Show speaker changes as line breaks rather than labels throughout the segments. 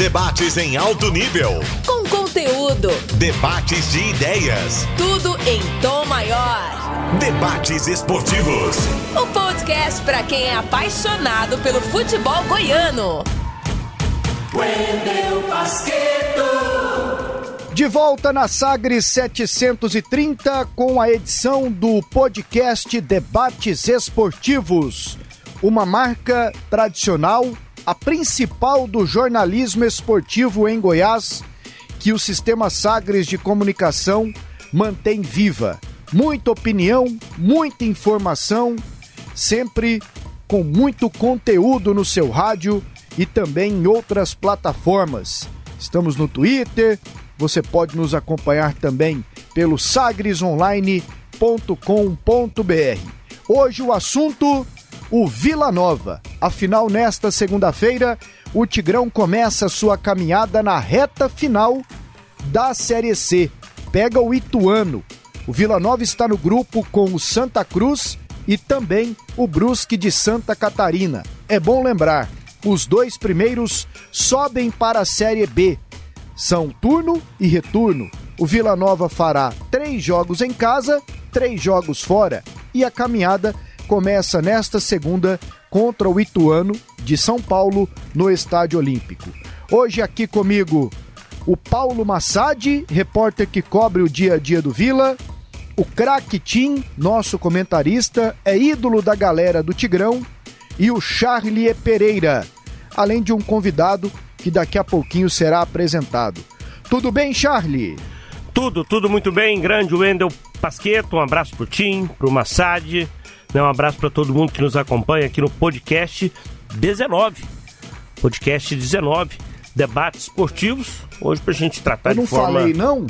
Debates em alto nível.
Com conteúdo.
Debates de ideias.
Tudo em tom maior.
Debates esportivos.
O podcast para quem é apaixonado pelo futebol goiano.
Wendel Basqueto.
De volta na Sagres 730 com a edição do podcast Debates Esportivos. Uma marca tradicional, a principal do jornalismo esportivo em Goiás, que o sistema Sagres de comunicação mantém viva. Muita opinião, muita informação, sempre com muito conteúdo no seu rádio e também em outras plataformas. Estamos no Twitter, você pode nos acompanhar também pelo sagresonline.com.br. Hoje o assunto o Vila Nova. Afinal, nesta segunda-feira, o Tigrão começa sua caminhada na reta final da Série C. Pega o Ituano. O Vila Nova está no grupo com o Santa Cruz e também o Brusque de Santa Catarina. É bom lembrar, os dois primeiros sobem para a Série B. São turno e retorno. O Vila Nova fará três jogos em casa, três jogos fora. E a caminhada começa nesta segunda contra o Ituano de São Paulo no Estádio Olímpico. Hoje aqui comigo o Paulo Massadi, repórter que cobre o dia a dia do Vila, o craque Tim, nosso comentarista, é ídolo da galera do Tigrão, e o Charlie Pereira, além de um convidado que daqui a pouquinho será apresentado. Tudo bem, Charlie?
Tudo, tudo muito bem. Grande Wendel Pasqueto, um abraço pro Tim, pro Massad, né? um abraço para todo mundo que nos acompanha aqui no podcast 19. Podcast 19, debates esportivos. Hoje pra gente tratar
Eu não
de forma...
falei, não?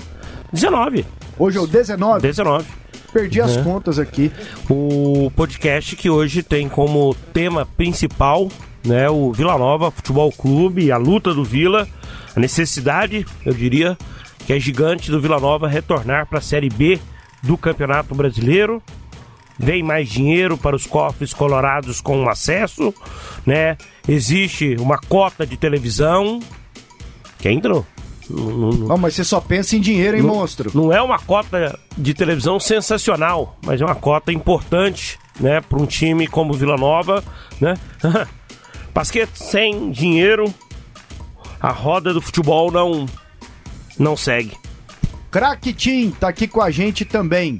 19.
Hoje é o 19?
19.
Perdi as contas aqui.
O podcast que hoje tem como tema principal né, o Vila Nova Futebol Clube, a luta do Vila, a necessidade, eu diria, que é gigante do Vila Nova retornar para a Série B do Campeonato Brasileiro. Vem mais dinheiro para os cofres colorados com acesso, né? Existe uma cota de televisão que ainda não, não,
mas você só pensa em dinheiro, hein,
não-
monstro?
Não é uma cota de televisão sensacional, mas é uma cota importante, né, para um time como o Vila Nova, né? Pasquete sem dinheiro, a roda do futebol não não segue.
Craque Tim tá aqui com a gente também.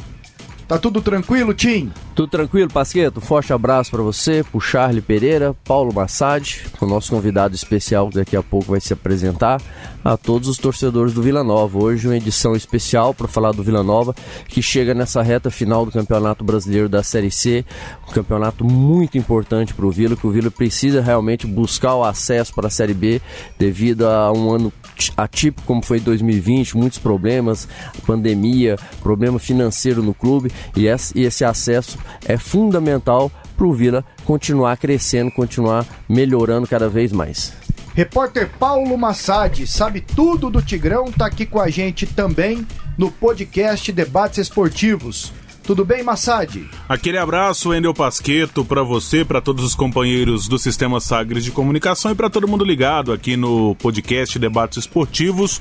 Tá tudo tranquilo, Tim?
Tudo tranquilo, Pasqueto? Forte abraço para você, pro Charlie Pereira, Paulo Massad, o nosso convidado especial que daqui a pouco vai se apresentar, a todos os torcedores do Vila Nova. Hoje uma edição especial para falar do Vila Nova, que chega nessa reta final do Campeonato Brasileiro da Série C, um campeonato muito importante para o Vila, que o Vila precisa realmente buscar o acesso para a Série B devido a um ano atípico como foi 2020, muitos problemas, pandemia, problema financeiro no clube e esse, acesso é fundamental para o Vila continuar crescendo, continuar melhorando cada vez mais.
Repórter Paulo Massad, sabe tudo do Tigrão, tá aqui com a gente também no podcast Debates Esportivos. Tudo bem, Massad?
Aquele abraço, Endel Pasqueto, para você, para todos os companheiros do Sistema Sagres de Comunicação e para todo mundo ligado aqui no podcast Debates Esportivos.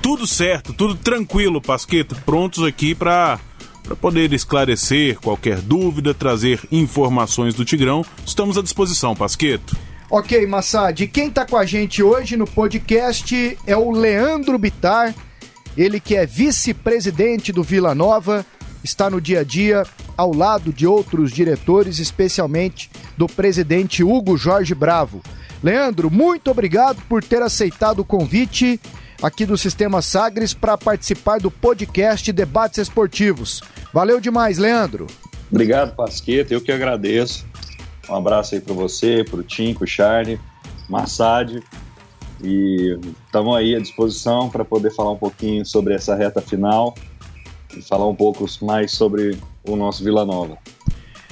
Tudo certo, tudo tranquilo, Pasqueto, prontos aqui para para poder esclarecer qualquer dúvida, trazer informações do Tigrão. Estamos à disposição, Pasqueto.
Ok, Massad, quem tá com a gente hoje no podcast é o Leandro Bitar, ele que é vice-presidente do Vila Nova, está no dia a dia ao lado de outros diretores, especialmente do presidente Hugo Jorge Bravo. Leandro, muito obrigado por ter aceitado o convite aqui do Sistema Sagres para participar do podcast Debates Esportivos. Valeu demais, Leandro.
Obrigado, Pasqueta. Eu que agradeço. Um abraço aí para você, para o Tim, para o Charlie, Massad. E estamos aí à disposição para poder falar um pouquinho sobre essa reta final e falar um pouco mais sobre o nosso Vila Nova.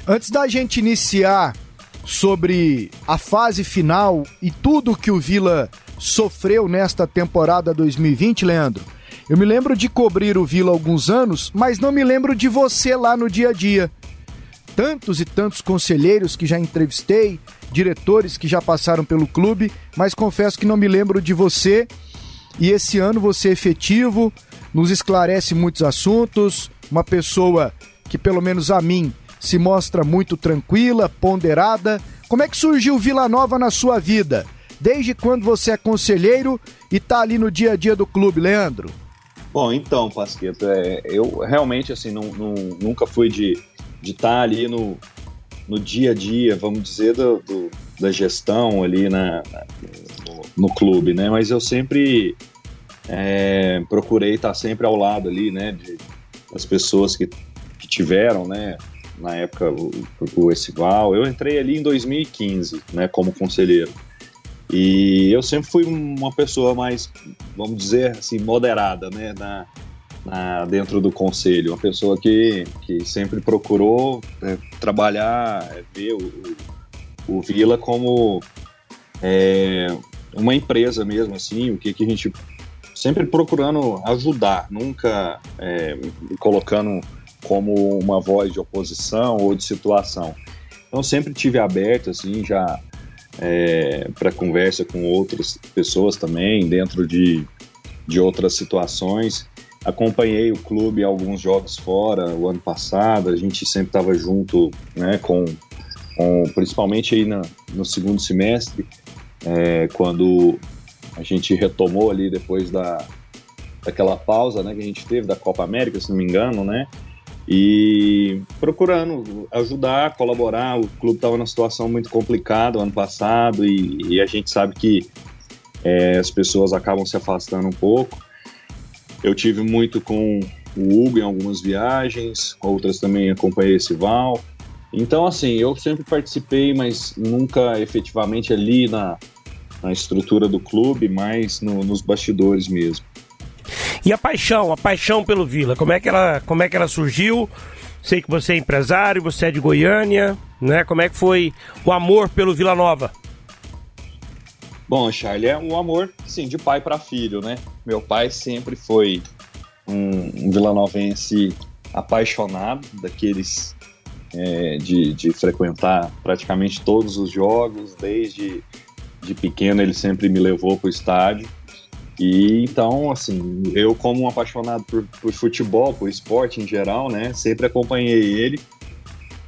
Antes da gente iniciar sobre a fase final e tudo que o Vila sofreu nesta temporada 2020, Leandro, eu me lembro de cobrir o Vila alguns anos, mas não me lembro de você lá no dia a dia. Tantos e tantos conselheiros que já entrevistei diretores que já passaram pelo clube, mas confesso que não me lembro de você. E esse ano você é efetivo, nos esclarece muitos assuntos, uma pessoa que, pelo menos a mim, se mostra muito tranquila, ponderada. Como é que surgiu Vila Nova na sua vida? Desde quando você é conselheiro e está ali no dia a dia do clube, Leandro?
Bom, então, Pasqueto, é, eu realmente assim não, não, nunca fui de estar tá ali no, no dia a dia, vamos dizer, do, do da gestão ali na, na no, no, clube, né? Mas eu sempre é, procurei estar sempre ao lado ali, né? De, das pessoas que, que tiveram, né? Na época, o, o Essival. Eu entrei ali em 2015, né? Como conselheiro. E eu sempre fui uma pessoa mais, vamos dizer assim, moderada, né? Na, na, dentro do conselho, uma pessoa que, que sempre procurou é, trabalhar, é, ver o, o, Vila como é, uma empresa mesmo, assim, o que, que a gente sempre procurando ajudar, nunca é, colocando como uma voz de oposição ou de situação. Então sempre tive aberto, assim, já é, para conversa com outras pessoas também, dentro de, de outras situações. Acompanhei o clube alguns jogos fora o ano passado, a gente sempre estava junto, né, com, com, principalmente aí na, no segundo semestre, é, quando a gente retomou ali depois da, daquela pausa, né, que a gente teve da Copa América, se não me engano, né, e procurando ajudar, colaborar. O clube estava numa situação muito complicada ano passado e, e a gente sabe que é, as pessoas acabam se afastando um pouco. Eu tive muito com o Hugo em algumas viagens, outras também acompanhei esse Val. Então, assim, eu sempre participei, mas nunca efetivamente ali na, na estrutura do clube, mas no, nos bastidores mesmo.
E a paixão, a paixão pelo Vila, como é que ela, como é que ela surgiu? Sei que você é empresário, você é de Goiânia, né? Como é que foi o amor pelo Vila Nova?
Bom, Charlie, é um amor, sim, de pai para filho, né? Meu pai sempre foi um, um vilanovense apaixonado, daqueles é, de, de, frequentar praticamente todos os jogos, desde de pequeno ele sempre me levou para o estádio. E então, assim, eu como um apaixonado por, por futebol, por esporte em geral, né, sempre acompanhei ele.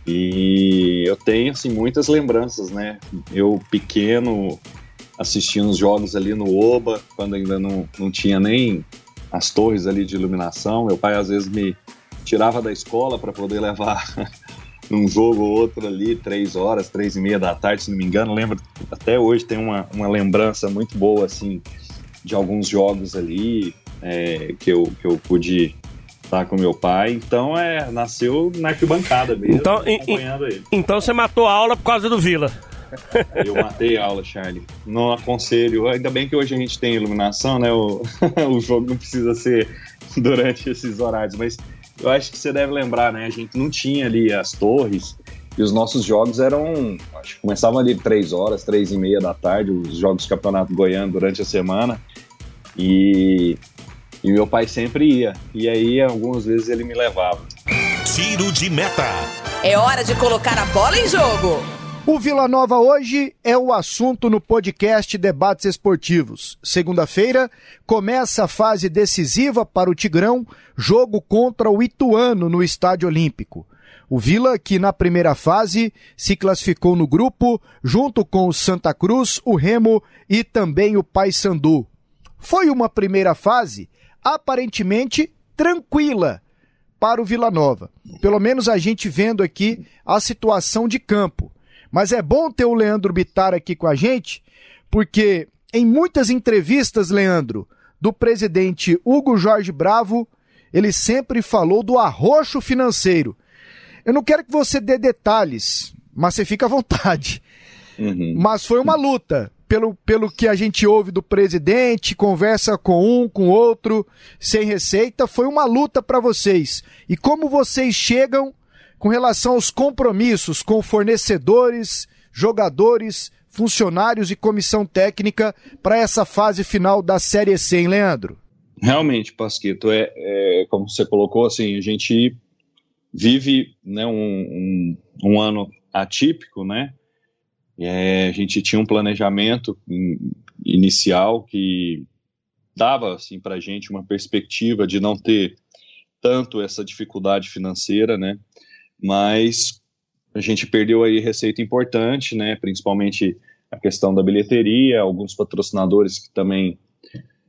E eu tenho, assim, muitas lembranças, né? Eu pequeno, assistindo os jogos ali no Oba, quando ainda não, não tinha nem as torres ali de iluminação. Meu pai às vezes me tirava da escola para poder levar num jogo ou outro ali, três horas, três e meia da tarde, se não me engano. Lembro, até hoje tem uma, uma lembrança muito boa, assim, de alguns jogos ali é, que, eu, que eu pude estar com meu pai. Então, é, nasceu na arquibancada mesmo,
então, acompanhando ele. Então você matou a aula por causa do Vila.
Eu matei a aula, Charlie. Não aconselho. Ainda bem que hoje a gente tem iluminação, né? O, o jogo não precisa ser durante esses horários, mas eu acho que você deve lembrar, né? A gente não tinha ali as torres e os nossos jogos eram. Acho que começavam ali três horas, três e meia da tarde, os jogos do Campeonato Goiano durante a semana. E, e meu pai sempre ia. E aí, algumas vezes, ele me levava.
Tiro de meta.
É hora de colocar a bola em jogo.
O Vila Nova hoje é o assunto no podcast Debates Esportivos. Segunda-feira começa a fase decisiva para o Tigrão, jogo contra o Ituano no Estádio Olímpico. O Vila, que na primeira fase se classificou no grupo, junto com o Santa Cruz, o Remo e também o Paysandu. Foi uma primeira fase aparentemente tranquila para o Vila Nova. Pelo menos a gente vendo aqui a situação de campo. Mas é bom ter o Leandro Bitar aqui com a gente, porque em muitas entrevistas, Leandro, do presidente Hugo Jorge Bravo, ele sempre falou do arroxo financeiro. Eu não quero que você dê detalhes, mas você fica à vontade. Uhum. Mas foi uma luta. Pelo, pelo que a gente ouve do presidente, conversa com um, com outro, sem receita, foi uma luta para vocês. E como vocês chegam com relação aos compromissos com fornecedores, jogadores, funcionários e comissão técnica para essa fase final da Série C, hein, Leandro?
Realmente, Pasquito, é, é, como você colocou, assim, a gente vive né, um, um, um ano atípico, né? É, a gente tinha um planejamento inicial que dava assim para a gente uma perspectiva de não ter tanto essa dificuldade financeira, né? Mas a gente perdeu aí receita importante, né? Principalmente a questão da bilheteria, alguns patrocinadores que também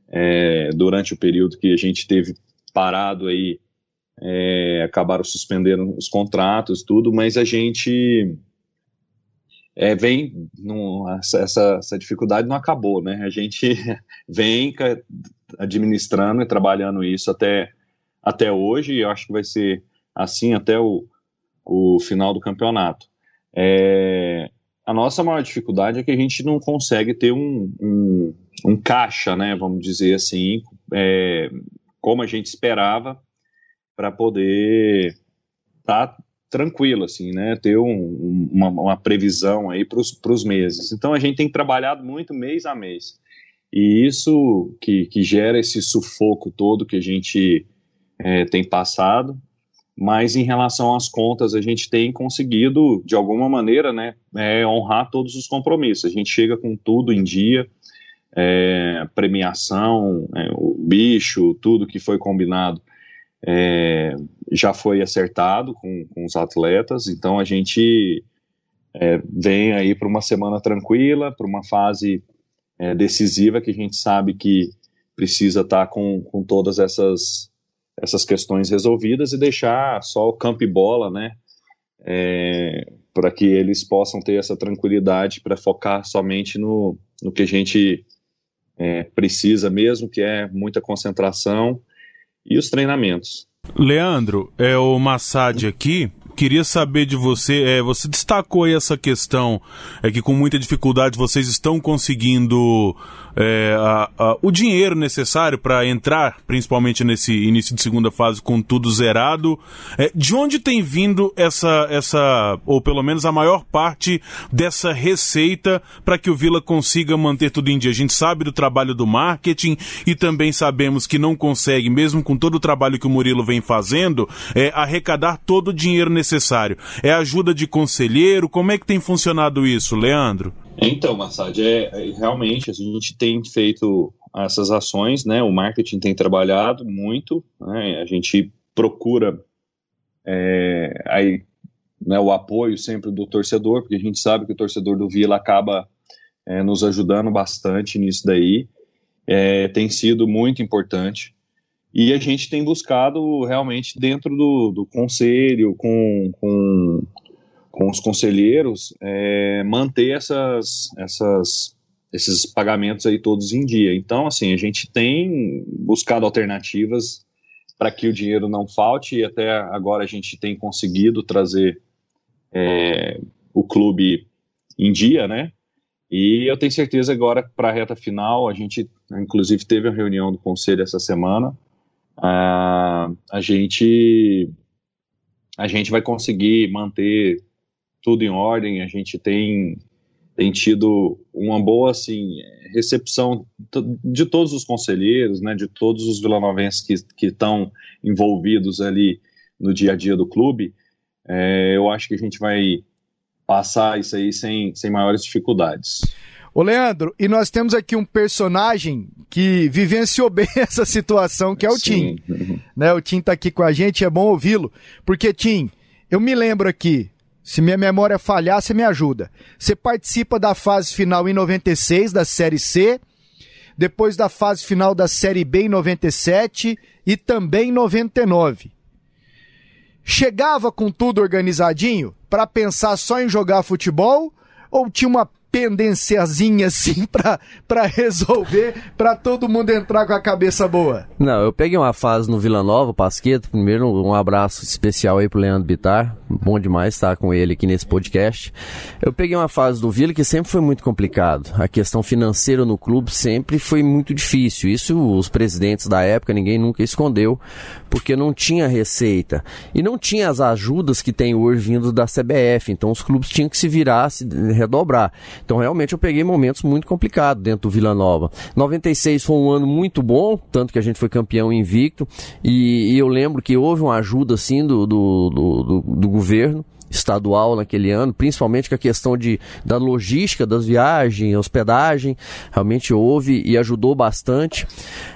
é, durante o período que a gente teve parado aí é, acabaram suspendendo os contratos, tudo, mas a gente é, vem, num, essa, essa dificuldade não acabou, né? A gente vem administrando e trabalhando isso até, até hoje, e eu acho que vai ser assim até o, o final do campeonato. É, a nossa maior dificuldade é que a gente não consegue ter um, um, um caixa, né, vamos dizer assim, é, como a gente esperava, para poder estar tá tranquilo, assim, né, ter um, uma, uma, previsão aí para os meses. Então a gente tem trabalhado muito mês a mês. E isso que, que gera esse sufoco todo que a gente é, tem passado, mas em relação às contas, a gente tem conseguido, de alguma maneira, né, é, honrar todos os compromissos. A gente chega com tudo em dia, é, premiação, é, o bicho, tudo que foi combinado é, já foi acertado com, com, os atletas, então a gente é, vem aí para uma semana tranquila, para uma fase é, decisiva que a gente sabe que precisa estar tá com, com todas essas essas questões resolvidas e deixar só o campo e bola, né? É, para que eles possam ter essa tranquilidade para focar somente no, no que a gente é, precisa mesmo, que é muita concentração e os treinamentos.
Leandro, é o Massad aqui. Queria saber de você, é, você destacou aí essa questão, é que com muita dificuldade vocês estão conseguindo é, a, a, o dinheiro necessário para entrar, principalmente nesse início de segunda fase, com tudo zerado. É, de onde tem vindo essa, essa, ou pelo menos a maior parte dessa receita para que o Vila consiga manter tudo em dia? A gente sabe do trabalho do marketing e também sabemos que não consegue, mesmo com todo o trabalho que o Murilo vem fazendo, é, arrecadar todo o dinheiro necessário. É ajuda de conselheiro? Como é que tem funcionado isso, Leandro?
Então, Massad, é, é, realmente a gente tem feito essas ações, né? O marketing tem trabalhado muito, né? A gente procura é, aí, né, o apoio sempre do torcedor, porque a gente sabe que o torcedor do Vila acaba é, nos ajudando bastante nisso daí. É, tem sido muito importante. E a gente tem buscado realmente dentro do, do conselho, com, com com os conselheiros é, manter essas, essas, esses pagamentos aí todos em dia. Então, assim, a gente tem buscado alternativas para que o dinheiro não falte e até agora a gente tem conseguido trazer é, o clube em dia, né? E eu tenho certeza agora para a reta final, a gente inclusive teve a reunião do conselho essa semana, a, a gente a gente vai conseguir manter tudo em ordem, a gente tem, tem tido uma boa assim, recepção de todos os conselheiros, né, de todos os vilanovenses que estão envolvidos ali no dia a dia do clube. É, eu acho que a gente vai passar isso aí sem, sem maiores dificuldades.
Ô Leandro, e nós temos aqui um personagem que vivenciou bem essa situação, que é o Sim. Tim. Né, o Tim tá aqui com a gente, é bom ouvi-lo, porque Tim, eu me lembro aqui, se minha memória falhar, você me ajuda. Você participa da fase final em 96 da Série C, depois da fase final da Série B em 97 e também em 99. Chegava com tudo organizadinho para pensar só em jogar futebol ou tinha uma pendênciazinha assim pra, pra resolver, pra todo mundo entrar com a cabeça boa?
Não, eu peguei uma fase no Vila Nova, Pasqueto. Primeiro, um abraço especial aí pro Leandro Bitar. Bom demais estar com ele aqui nesse podcast. Eu peguei uma fase do Vila que sempre foi muito complicado. A questão financeira no clube sempre foi muito difícil. Isso os presidentes da época, ninguém nunca escondeu, porque não tinha receita. E não tinha as ajudas que tem hoje vindo da CBF. Então os clubes tinham que se virar, se redobrar. Então, realmente, eu peguei momentos muito complicados dentro do Vila Nova. 96 foi um ano muito bom, tanto que a gente foi campeão invicto. E, e eu lembro que houve uma ajuda, assim, do, do, do, do, governo estadual naquele ano, principalmente com a questão de, da logística das viagens, hospedagem, realmente houve e ajudou bastante.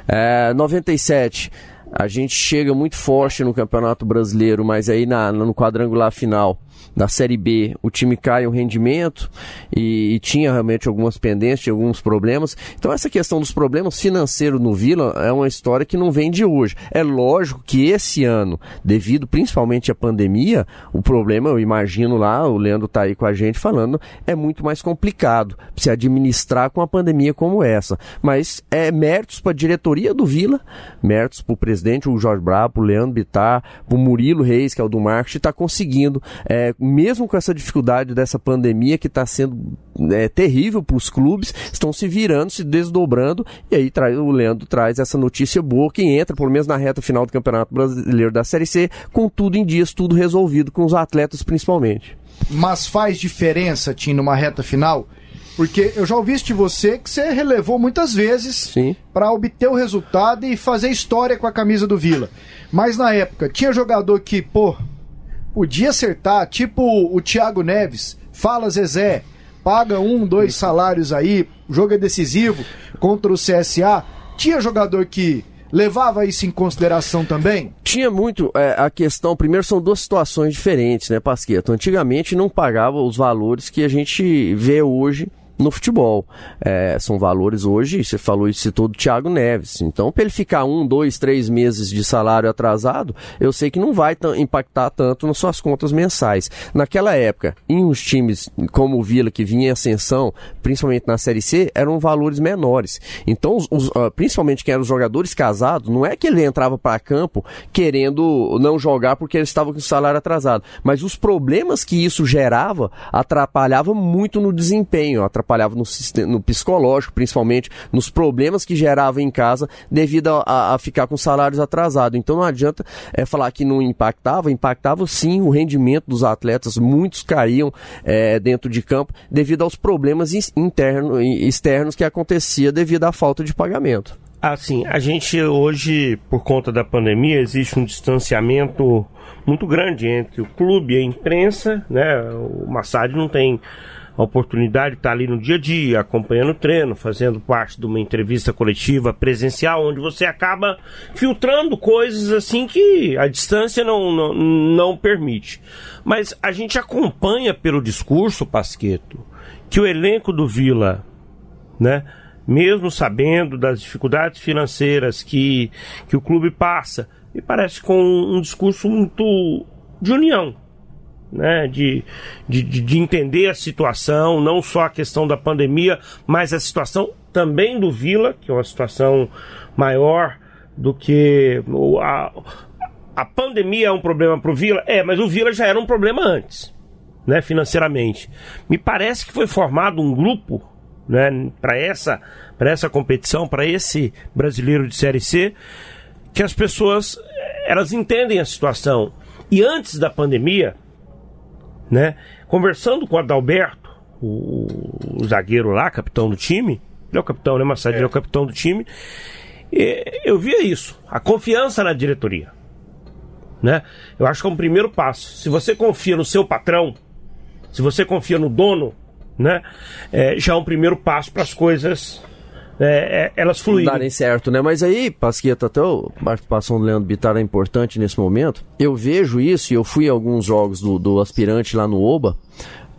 É, 97 a gente chega muito forte no Campeonato Brasileiro, mas aí na, no quadrangular final da Série B o time cai o rendimento e, e, tinha realmente algumas pendências, alguns problemas. Então essa questão dos problemas financeiros no Vila é uma história que não vem de hoje. É lógico que esse ano, devido principalmente à pandemia, o problema, eu imagino lá, o Leandro está aí com a gente falando, é muito mais complicado se administrar com uma pandemia como essa. Mas é méritos para a diretoria do Vila, méritos para o presidente, o Jorge Brabo, o Leandro Bittar, para o Murilo Reis, que é o do marketing, está conseguindo é, mesmo com essa dificuldade dessa pandemia que está sendo é, terrível para os clubes, estão se virando, se desdobrando, e aí traz, o Leandro traz essa notícia boa que entra, pelo menos na reta final do Campeonato Brasileiro da Série C, com tudo em dias, tudo resolvido, com os atletas principalmente.
Mas faz diferença, Tim, numa reta final? Porque eu já ouvi de você que você relevou muitas vezes para obter o resultado e fazer história com a camisa do Vila. Mas na época, tinha jogador que, pô, podia acertar, tipo o Thiago Neves, fala Zezé, paga um, dois salários aí, o jogo é decisivo contra o CSA. Tinha jogador que levava isso em consideração também?
Tinha muito é, a questão. Primeiro, são duas situações diferentes, né, Pasqueto? Antigamente não pagava os valores que a gente vê hoje no futebol. É, são valores hoje, você falou isso citou do Thiago Neves. Então, para ele ficar um, dois, três meses de salário atrasado, eu sei que não vai impactar tanto nas suas contas mensais. Naquela época, em uns times como o Vila, que vinha em ascensão, principalmente na Série C, eram valores menores. Então, os, os, uh, principalmente quem eram os jogadores casados, não é que ele entrava para campo querendo não jogar porque ele estava com o salário atrasado, mas os problemas que isso gerava atrapalhava muito no desempenho, atrapalhava atrapalhava no, no psicológico, principalmente nos problemas que gerava em casa devido a, a ficar com salários atrasados. Então não adianta é, falar que não impactava, impactava sim o rendimento dos atletas, muitos caíam é, dentro de campo devido aos problemas internos e externos que acontecia devido à falta de pagamento.
Assim, a gente hoje, por conta da pandemia, existe um distanciamento muito grande entre o clube e a imprensa, né? O Massad não tem a oportunidade de estar ali no dia a dia, acompanhando o treino, fazendo parte de uma entrevista coletiva presencial, onde você acaba filtrando coisas assim que a distância não, não, não permite. Mas a gente acompanha pelo discurso, Pasqueto, que o elenco do Vila, né? Mesmo sabendo das dificuldades financeiras que, que o clube passa, me parece com um discurso muito de união né, de, de, de entender a situação, não só a questão da pandemia, mas a situação também do Vila, que é uma situação maior do que a, a pandemia é um problema para o Vila, é, mas o Vila já era um problema antes, né, financeiramente. Me parece que foi formado um grupo, né, para essa essa competição, para esse brasileiro de série C, que as pessoas elas entendem a situação. E antes da pandemia, né? Conversando com o Adalberto, o, o, zagueiro lá, capitão do time, ele é o capitão, né, Massad? É. Ele é o capitão do time. E, eu via isso, a confiança na diretoria. Né? Eu acho que é um primeiro passo. Se você confia no seu patrão, se você confia no dono, né? É, já é um primeiro passo para as coisas é, é, elas fluírem.
Darem certo, né? Mas aí, Pasqueta, até a participação do Leandro Bittar é importante nesse momento. Eu vejo isso e eu fui a alguns jogos do, do aspirante lá no Oba.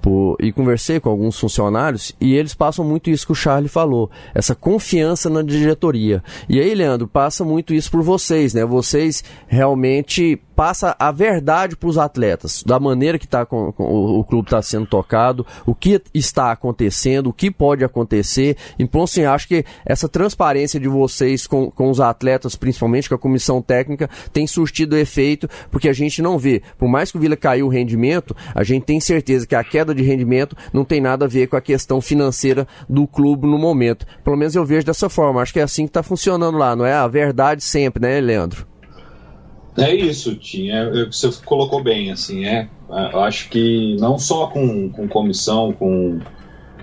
Por, e conversei com alguns funcionários e eles passam muito isso que o Charlie falou, essa confiança na diretoria. E aí, Leandro, passa muito isso por vocês, né? Vocês realmente passa a verdade para os atletas, da maneira que tá com, com, o, o, clube está sendo tocado, o que está acontecendo, o que pode acontecer. Então, assim, acho que essa transparência de vocês com, com os atletas, principalmente com a comissão técnica, tem surtido efeito, porque a gente não vê. Por mais que o Vila caiu o rendimento, a gente tem certeza que a queda de rendimento não tem nada a ver com a questão financeira do clube no momento. Pelo menos eu vejo dessa forma. Acho que é assim que está funcionando lá, não é a verdade sempre, né, Leandro?
É isso, Tim. É, é, você colocou bem, assim, é. é. Eu acho que não só com, com comissão, com,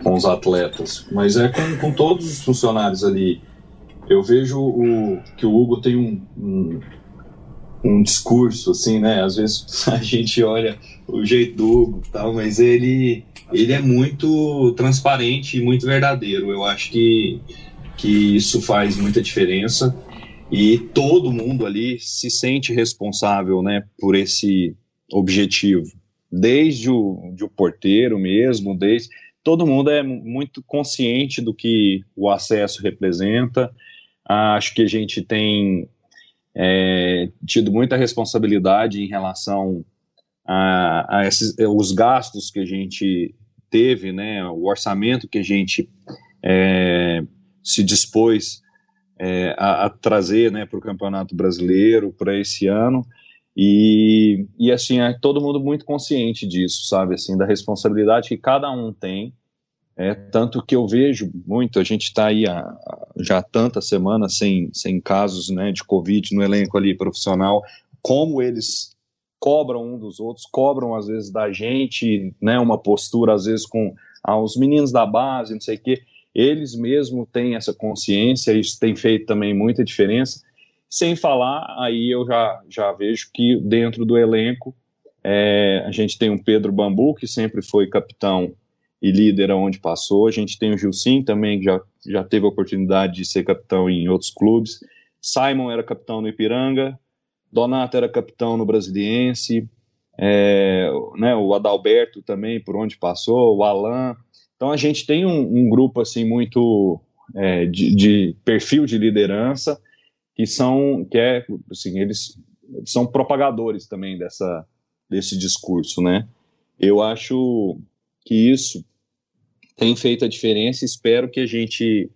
com os atletas, mas é com, com todos os funcionários ali. Eu vejo o, que o Hugo tem um, um, um discurso, assim, né? Às vezes a gente olha o jeito do Hugo tal, mas ele, ele é muito transparente e muito verdadeiro. Eu acho que, que isso faz muita diferença e todo mundo ali se sente responsável, né, por esse objetivo. Desde o, de o porteiro mesmo, desde todo mundo é muito consciente do que o acesso representa. Acho que a gente tem é, tido muita responsabilidade em relação a, a esses, os gastos que a gente teve, né, o orçamento que a gente é, se dispôs é, a, a, trazer né, para o Campeonato Brasileiro para esse ano. E, e assim, é todo mundo muito consciente disso, sabe? Assim, da responsabilidade que cada um tem. É, tanto que eu vejo muito, a gente está aí há, já há tantas semanas sem, sem casos né, de Covid no elenco ali profissional, como eles cobram um dos outros, cobram às vezes da gente, né, uma postura às vezes com ah, os meninos da base, não sei o quê, eles mesmo têm essa consciência, isso tem feito também muita diferença, sem falar, aí eu já, já vejo que dentro do elenco é, a gente tem o Pedro Bambu, que sempre foi capitão e líder aonde passou. A gente tem o Gilcim também, que já, já teve a oportunidade de ser capitão em outros clubes. Simon era capitão no Ipiranga, Donato era capitão no Brasiliense, é, né, o Adalberto também, por onde passou, o Alan. Então a gente tem um, um grupo assim muito é, de, de, perfil de liderança que são que é assim eles são propagadores também dessa desse discurso, né? Eu acho que isso tem feito a diferença. Espero que a gente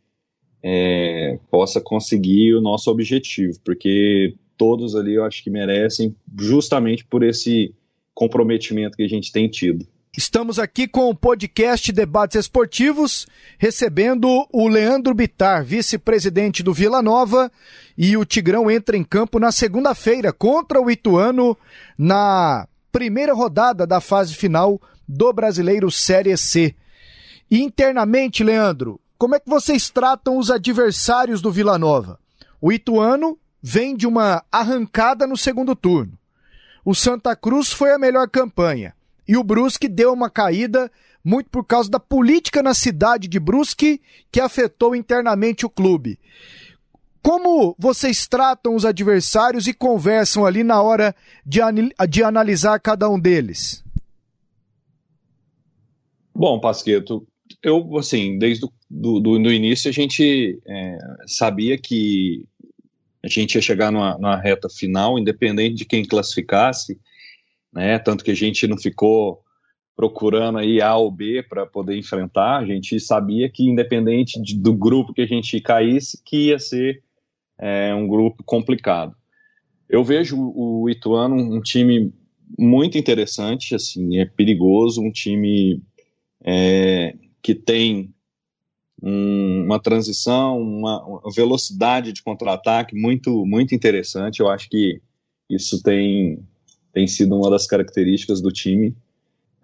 é, possa conseguir o nosso objetivo, porque todos ali eu acho que merecem, justamente por esse comprometimento que a gente tem tido.
Estamos aqui com o podcast Debates Esportivos, recebendo o Leandro Bitar, vice-presidente do Vila Nova, e o Tigrão entra em campo na segunda-feira contra o Ituano na primeira rodada da fase final do Brasileiro Série C. Internamente, Leandro, como é que vocês tratam os adversários do Vila Nova? O Ituano vem de uma arrancada no segundo turno. O Santa Cruz foi a melhor campanha. E o Brusque deu uma caída muito por causa da política na cidade de Brusque que afetou internamente o clube. Como vocês tratam os adversários e conversam ali na hora de, de analisar cada um deles?
Bom, Pasqueto, eu, assim, desde do, do, do início a gente é, sabia que a gente ia chegar numa, numa, reta final, independente de quem classificasse, né? Tanto que a gente não ficou procurando aí A ou B para poder enfrentar, a gente sabia que independente de, do grupo que a gente caísse, que ia ser é, um grupo complicado. Eu vejo o Ituano um time muito interessante, assim, é perigoso, um time é, que tem um, uma transição, uma, uma velocidade de contra-ataque muito, muito interessante. Eu acho que isso tem, tem sido uma das características do time.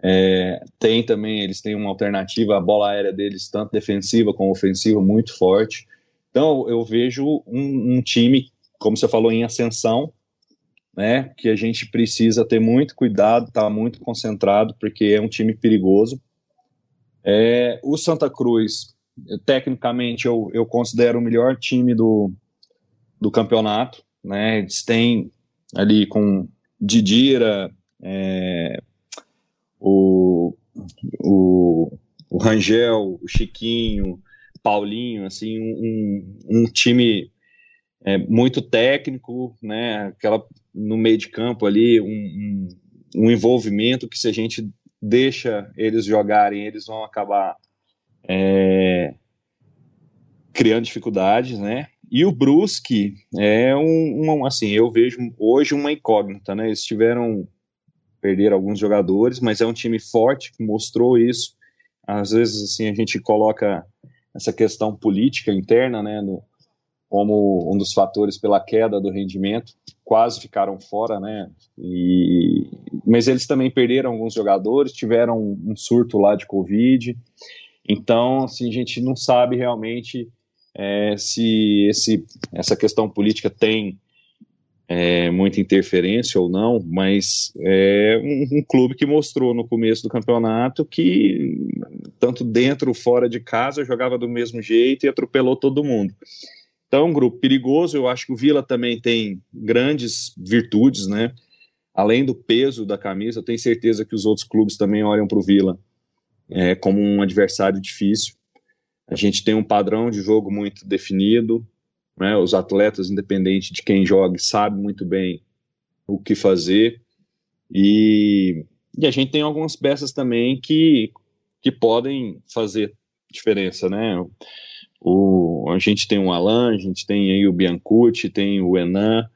É, tem também, eles têm uma alternativa, a bola aérea deles, tanto defensiva como ofensiva, muito forte. Então, eu vejo um, um time, como você falou, em ascensão, né, que a gente precisa ter muito cuidado, estar tá muito concentrado, porque é um time perigoso. É, o Santa Cruz, tecnicamente, eu, eu considero o melhor time do, do campeonato. Né? Eles têm ali com Didira, é, o, o, o Rangel, o Chiquinho, Paulinho, assim, um, um time é, muito técnico, né? Aquela no meio de campo ali, um, um, um envolvimento que se a gente deixa eles jogarem, eles vão acabar é, criando dificuldades, né? E o Brusque é um, um, assim, eu vejo hoje uma incógnita, né? Eles tiveram perder alguns jogadores, mas é um time forte que mostrou isso. Às vezes assim a gente coloca essa questão política interna, né, no, como um dos fatores pela queda do rendimento, quase ficaram fora, né? E, mas eles também perderam alguns jogadores, tiveram um surto lá de Covid. Então, assim, a gente não sabe realmente é, se esse, essa questão política tem é, muita interferência ou não, mas é um, um, clube que mostrou no começo do campeonato que, tanto dentro ou fora de casa, jogava do mesmo jeito e atropelou todo mundo. Então, é um grupo perigoso. Eu acho que o Vila também tem grandes virtudes, né? Além do peso da camisa, eu tenho certeza que os outros clubes também olham para o Vila é, como um adversário difícil. A gente tem um padrão de jogo muito definido, né? Os atletas, independente de quem jogue, sabem muito bem o que fazer. E, e a gente tem algumas peças também que, que podem fazer diferença, né? O, a gente tem o Alan, a gente tem aí o Biancucci, tem o Enan,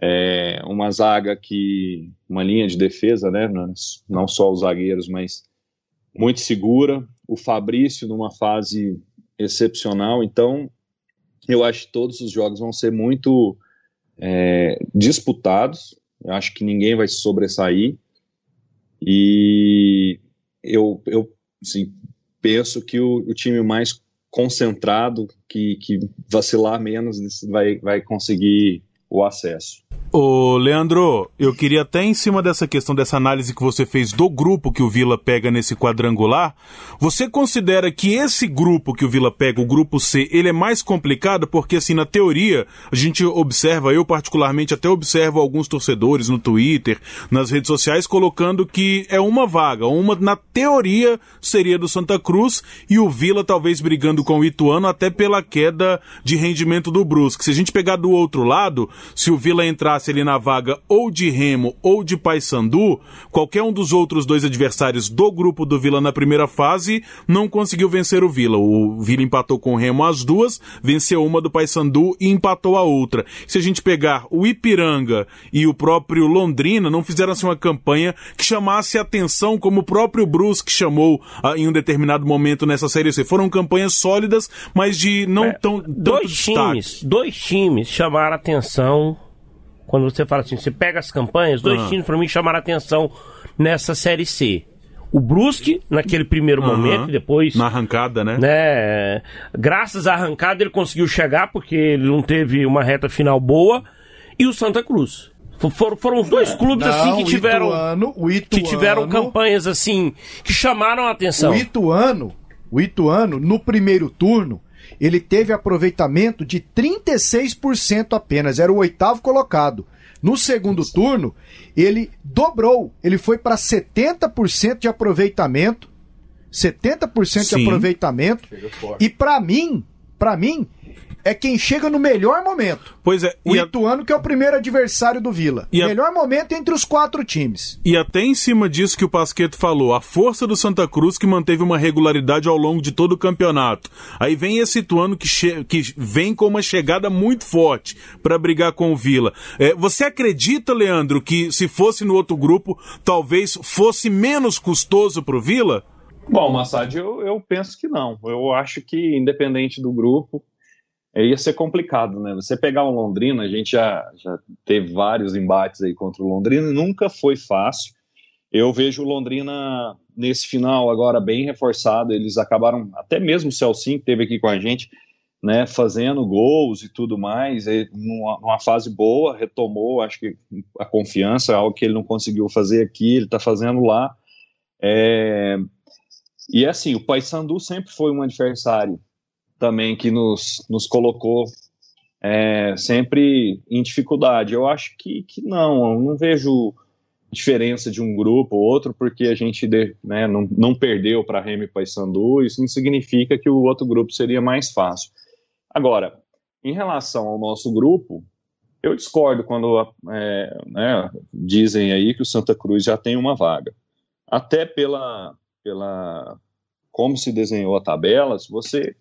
é, uma zaga que, uma linha de defesa, né? Não só os zagueiros, mas muito segura. O Fabrício numa fase excepcional. Então, eu acho que todos os jogos vão ser muito é, disputados. Eu acho que ninguém vai se sobressair. E eu, eu assim, penso que o, o, time mais concentrado, que, que vacilar menos, vai, vai conseguir o acesso.
Ô, Leandro, eu queria até em cima dessa questão dessa análise que você fez do grupo que o Vila pega nesse quadrangular, você considera que esse grupo que o Vila pega, o grupo C, ele é mais complicado porque assim, na teoria, a gente observa, eu particularmente até observo alguns torcedores no Twitter, nas redes sociais colocando que é uma vaga, uma na teoria seria do Santa Cruz e o Vila talvez brigando com o Ituano até pela queda de rendimento do Brusque. Se a gente pegar do outro lado, se o Vila entrasse ali na vaga ou de Remo ou de Paysandu, qualquer um dos outros dois adversários do grupo do Vila na primeira fase não conseguiu vencer o Vila. O Vila empatou com o Remo as duas, venceu uma do Paysandu e empatou a outra. Se a gente pegar o Ipiranga e o próprio Londrina, não fizeram assim uma campanha que chamasse atenção como o próprio Brusque chamou ah, em um determinado momento nessa série C. Foram campanhas sólidas, mas de não é, tão
dois times, dois times chamaram atenção quando você fala assim, você pega as campanhas, dois uhum. times para mim chamaram a atenção nessa Série C. O Brusque, naquele primeiro uhum. momento, depois.
Na arrancada, né?
né? Graças à arrancada ele conseguiu chegar, porque ele não teve uma reta final boa. E o Santa Cruz. Foram, foram os dois clubes assim, não, assim que tiveram. Ituano, o Ituano, que tiveram campanhas assim que chamaram a atenção.
O Ituano, o Ituano, no primeiro turno, ele teve aproveitamento de 36% apenas, era o oitavo colocado. No segundo turno, ele dobrou, ele foi para 70% de aproveitamento. 70% Sim. de aproveitamento. E para mim, para mim, é quem chega no melhor momento.
Pois é.
O Ituano, a... que é o primeiro adversário do Vila. E melhor a... momento entre os quatro times.
E até em cima disso que o Pasqueto falou, a força do Santa Cruz que manteve uma regularidade ao longo de todo o campeonato. Aí vem esse Ituano que, che... que vem com uma chegada muito forte para brigar com o Vila. É, você acredita, Leandro, que se fosse no outro grupo, talvez fosse menos custoso para o Vila?
Bom, Massad, eu, eu penso que não. Eu acho que, independente do grupo, ia ser complicado, né? Você pegar o Londrina, a gente já, já teve vários embates aí contra o Londrina, nunca foi fácil. Eu vejo o Londrina nesse final agora bem reforçado, eles acabaram, até mesmo o Celcinho que teve aqui com a gente, né, fazendo gols e tudo mais, numa, numa, fase boa, retomou, acho que a confiança, algo que ele não conseguiu fazer aqui, ele está fazendo lá. É... E é assim, o Paysandu sempre foi um adversário também que nos, nos colocou é, sempre em dificuldade. Eu acho que, que não, eu não vejo diferença de um grupo ou outro, porque a gente né, não, não perdeu para Remy Paysandu, isso não significa que o outro grupo seria mais fácil. Agora, em relação ao nosso grupo, eu discordo quando é, né, dizem aí que o Santa Cruz já tem uma vaga. Até pela, pela como se desenhou a tabela, se você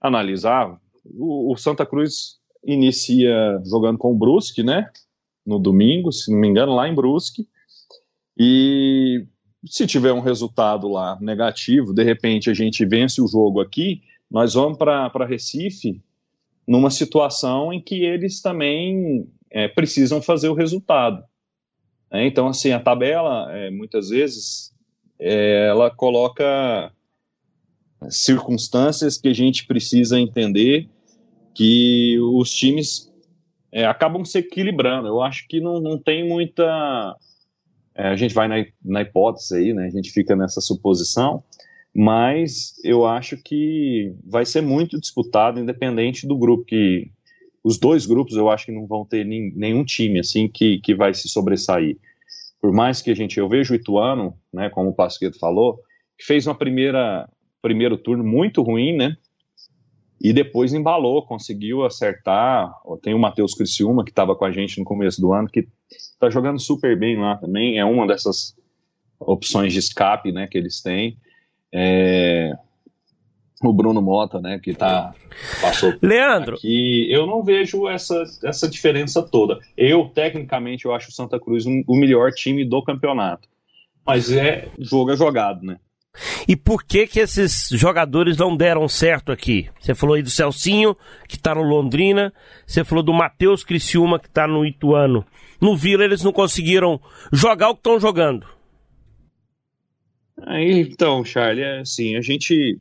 analisar, o, o, Santa Cruz inicia jogando com o Brusque, né? No domingo, se não me engano, lá em Brusque. E se tiver um resultado lá negativo, de repente a gente vence o jogo aqui, nós vamos para Recife numa situação em que eles também é, precisam fazer o resultado. É, então, assim, a tabela, é, muitas vezes, é, ela coloca circunstâncias que a gente precisa entender que os times é, acabam se equilibrando. Eu acho que não, não tem muita. É, a gente vai na, na hipótese aí, né? A gente fica nessa suposição, mas eu acho que vai ser muito disputado, independente do grupo que. Os dois grupos eu acho que não vão ter nenhum time assim que, que vai se sobressair. Por mais que a gente, eu vejo o Ituano, né, como o Pasqueto falou, que fez uma primeira primeiro turno muito ruim, né? E depois embalou, conseguiu acertar. Tem o Matheus Criciúma, que estava com a gente no começo do ano, que está jogando super bem lá também. É uma dessas opções de escape né, que eles têm. É... O Bruno Mota, né, que tá, passou
Leandro.
aqui. Eu não vejo essa, essa diferença toda. Eu, tecnicamente, eu acho o Santa Cruz um, o melhor time do campeonato. Mas é jogo é jogado, né?
E por que que esses jogadores não deram certo aqui? Você falou aí do Celcinho, que está no Londrina, você falou do Matheus Criciúma, que está no Ituano. No Vila eles não conseguiram jogar o que estão jogando.
Aí, então, Charlie, é assim, a gente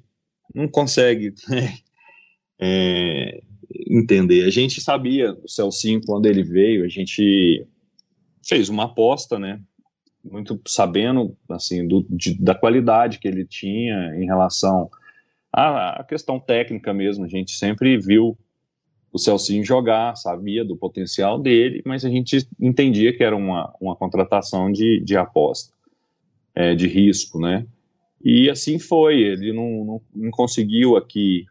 não consegue né, é, entender. A gente sabia o Celcinho quando ele veio, a gente fez uma aposta, né? Muito sabendo assim do, de, da qualidade que ele tinha em relação à, à, questão técnica mesmo. A gente sempre viu o Celcinho jogar, sabia do potencial dele, mas a gente entendia que era uma, uma contratação de, de aposta, é, de risco, né? E assim foi. Ele não, não, não conseguiu aqui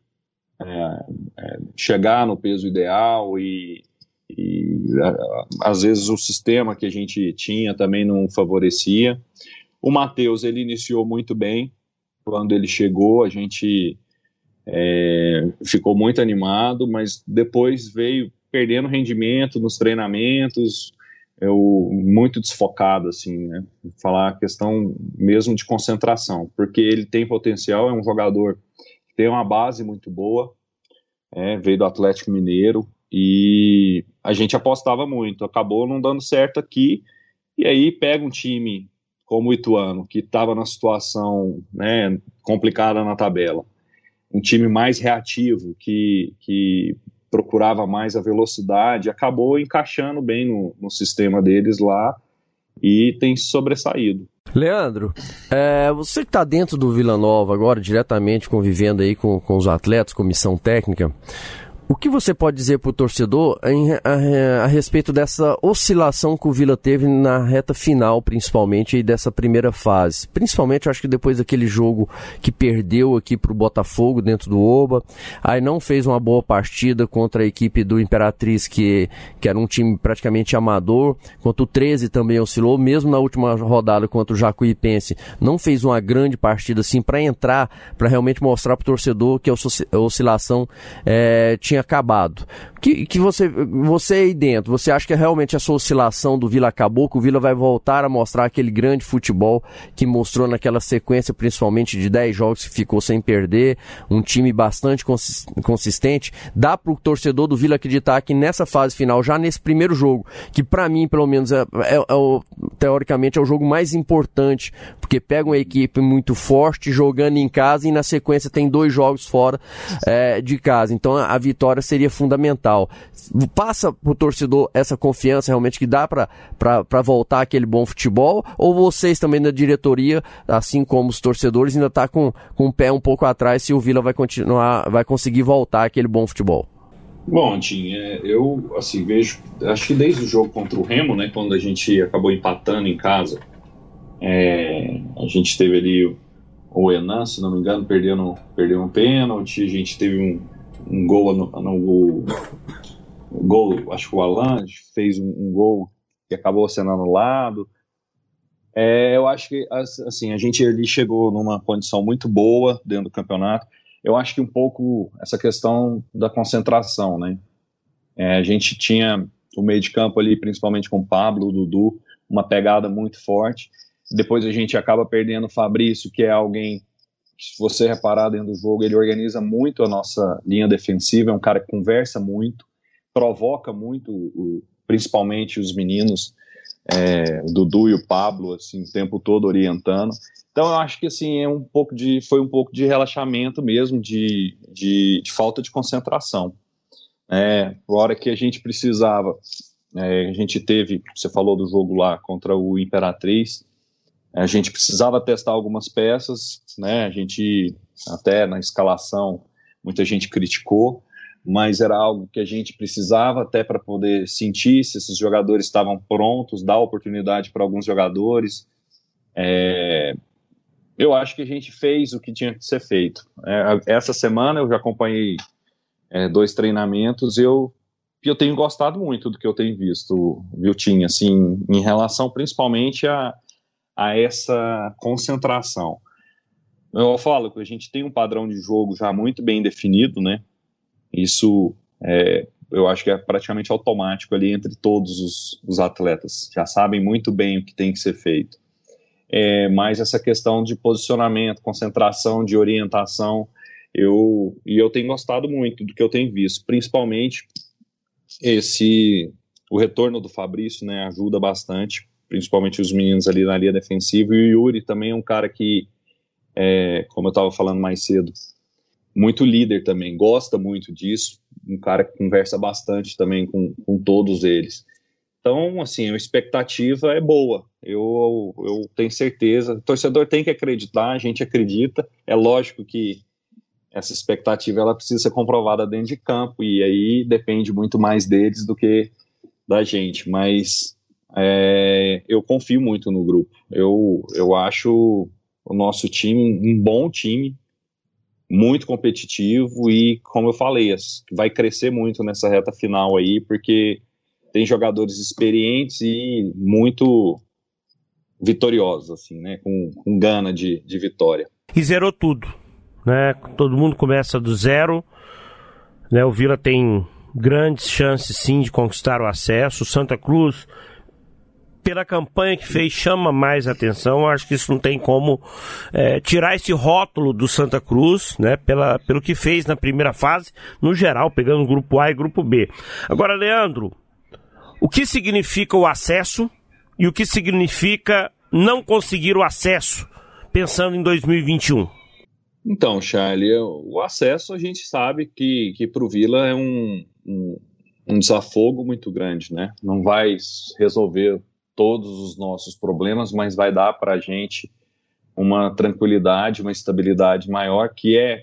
é, é, chegar no peso ideal e e às vezes o sistema que a gente tinha também não favorecia. O Matheus ele iniciou muito bem quando ele chegou, a gente é, ficou muito animado, mas depois veio perdendo rendimento nos treinamentos, eu muito desfocado assim, né? Falar a questão mesmo de concentração, porque ele tem potencial, é um jogador que tem uma base muito boa, é, veio do Atlético Mineiro, e a gente apostava muito, acabou não dando certo aqui. E aí pega um time como o Ituano, que estava na situação né, complicada na tabela, um time mais reativo, que, que procurava mais a velocidade, acabou encaixando bem no, no sistema deles lá e tem sobressaído.
Leandro, é, você que está dentro do Vila Nova agora, diretamente convivendo aí com, com os atletas, comissão técnica, o que você pode dizer para o torcedor em, a, a, respeito dessa oscilação que o Vila teve na reta final, principalmente, e dessa primeira fase? Principalmente, acho que depois daquele jogo que perdeu aqui para o Botafogo dentro do Oba, aí não fez uma boa partida contra a equipe do Imperatriz, que, que era um time praticamente amador, contra o 13 também oscilou, mesmo na última rodada contra o Jacuipense, não fez uma grande partida assim para entrar, para realmente mostrar para o torcedor que a oscilação é, tinha tinha acabado. Que, que você, você aí dentro, você acha que realmente essa oscilação do Vila acabou, que o Vila vai voltar a mostrar aquele grande futebol que mostrou naquela sequência, principalmente de 10 jogos que ficou sem perder, um time bastante consistente? Dá para o torcedor do Vila acreditar que nessa fase final, já nesse primeiro jogo, que para mim, pelo menos, é, é, é o, teoricamente é o jogo mais importante, porque pega uma equipe muito forte jogando em casa e na sequência tem dois jogos fora é, de casa. Então a vitória seria fundamental. Passa pro torcedor essa confiança realmente que dá para voltar aquele bom futebol? Ou vocês também da diretoria, assim como os torcedores, ainda tá com, com o pé um pouco atrás se o Vila vai continuar, vai conseguir voltar aquele bom futebol?
Bom, Tim, é, eu assim vejo, acho que desde o jogo contra o Remo, né, quando a gente acabou empatando em casa, é, a gente teve ali o Enan, se não me engano, perdendo, perdeu um pênalti, a gente teve um, um gol no, no, gol, acho que o Alan fez um, um gol que acabou sendo anulado. É, eu acho que assim a gente ali chegou numa condição muito boa dentro do campeonato. Eu acho que um pouco essa questão da concentração, né? É, a gente tinha o meio de campo ali, principalmente com o Pablo, o Dudu, uma pegada muito forte. Depois a gente acaba perdendo o Fabrício, que é alguém se você reparar dentro do jogo, ele organiza muito a nossa linha defensiva, é um cara que conversa muito, provoca muito, principalmente os meninos, é, o Dudu e o Pablo, assim, o tempo todo orientando. Então eu acho que assim é um pouco de, foi um pouco de relaxamento mesmo, de, de, de falta de concentração. É, a hora que a gente precisava, é, a gente teve, você falou do jogo lá contra o Imperatriz, a gente precisava testar algumas peças, né? A gente até na escalação muita gente criticou, mas era algo que a gente precisava até para poder sentir se esses jogadores estavam prontos, dar oportunidade para alguns jogadores. É, eu acho que a gente fez o que tinha que ser feito. É, essa semana eu já acompanhei é, dois treinamentos e eu, eu tenho gostado muito do que eu tenho visto, Viltinho, assim, em relação principalmente a, a essa concentração. Eu falo que a gente tem um padrão de jogo já muito bem definido, né? Isso é, eu acho que é praticamente automático ali entre todos os, os atletas. Já sabem muito bem o que tem que ser feito é, mas essa questão de posicionamento, concentração, de orientação, eu e eu tenho gostado muito do que eu tenho visto, principalmente esse o retorno do Fabrício, né, ajuda bastante, principalmente os meninos ali na linha defensiva e o Yuri também é um cara que, é, como eu estava falando mais cedo, muito líder também, gosta muito disso, um cara que conversa bastante também com, com todos eles. Então, assim, a expectativa é boa. Eu, eu tenho certeza. O torcedor tem que acreditar, a gente acredita. É lógico que essa expectativa ela precisa ser comprovada dentro de campo e aí depende muito mais deles do que da gente. Mas é, eu confio muito no grupo. Eu, eu acho o nosso time um bom time, muito competitivo e, como eu falei, vai crescer muito nessa reta final aí, porque tem jogadores experientes e muito vitoriosos, assim, né? Com, com gana de, de vitória.
E zerou tudo, né? Todo mundo começa do zero, né? O Vila tem grandes chances, sim, de conquistar o acesso. O Santa Cruz, pela campanha que fez, chama mais atenção. Acho que isso não tem como é, tirar esse rótulo do Santa Cruz, né? Pela, pelo que fez na primeira fase, no geral, pegando grupo A e grupo B. Agora, Leandro, o que significa o acesso e o que significa não conseguir o acesso, pensando em 2021?
Então, Charlie, o acesso a gente sabe que, que para o Vila é um, um, um desafogo muito grande, né? Não vai resolver todos os nossos problemas, mas vai dar para a gente uma tranquilidade, uma estabilidade maior, que é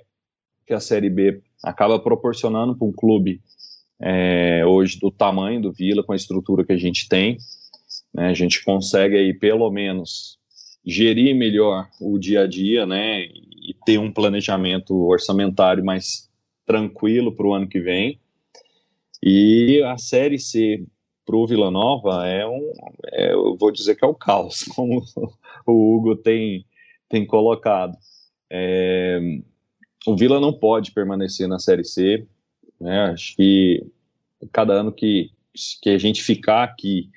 que a Série B acaba proporcionando para um clube é, hoje do tamanho do Vila, com a estrutura que a gente tem. Né, a gente consegue aí pelo menos gerir melhor o dia a dia, né, e ter um planejamento orçamentário mais tranquilo para o ano que vem. E a Série C para o Vila Nova é um, é, eu vou dizer que é o caos, como o Hugo tem, tem colocado. É, o Vila não pode permanecer na Série C, né? Acho que cada ano que, que a gente ficar aqui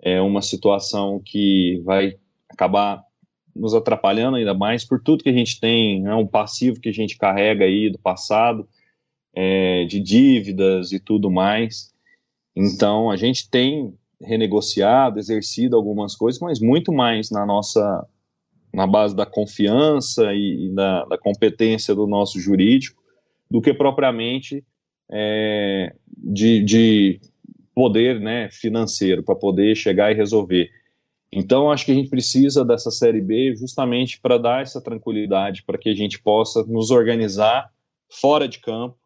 é uma situação que vai acabar nos atrapalhando ainda mais por tudo que a gente tem, é um passivo que a gente carrega aí do passado, é, de dívidas e tudo mais. Então a gente tem renegociado, exercido algumas coisas, mas muito mais na nossa na base da confiança e, e da, da competência do nosso jurídico do que propriamente é, de, de poder né, financeiro para poder chegar e resolver. Então, acho que a gente precisa dessa Série B justamente para dar essa tranquilidade, para que a gente possa nos organizar fora de campo,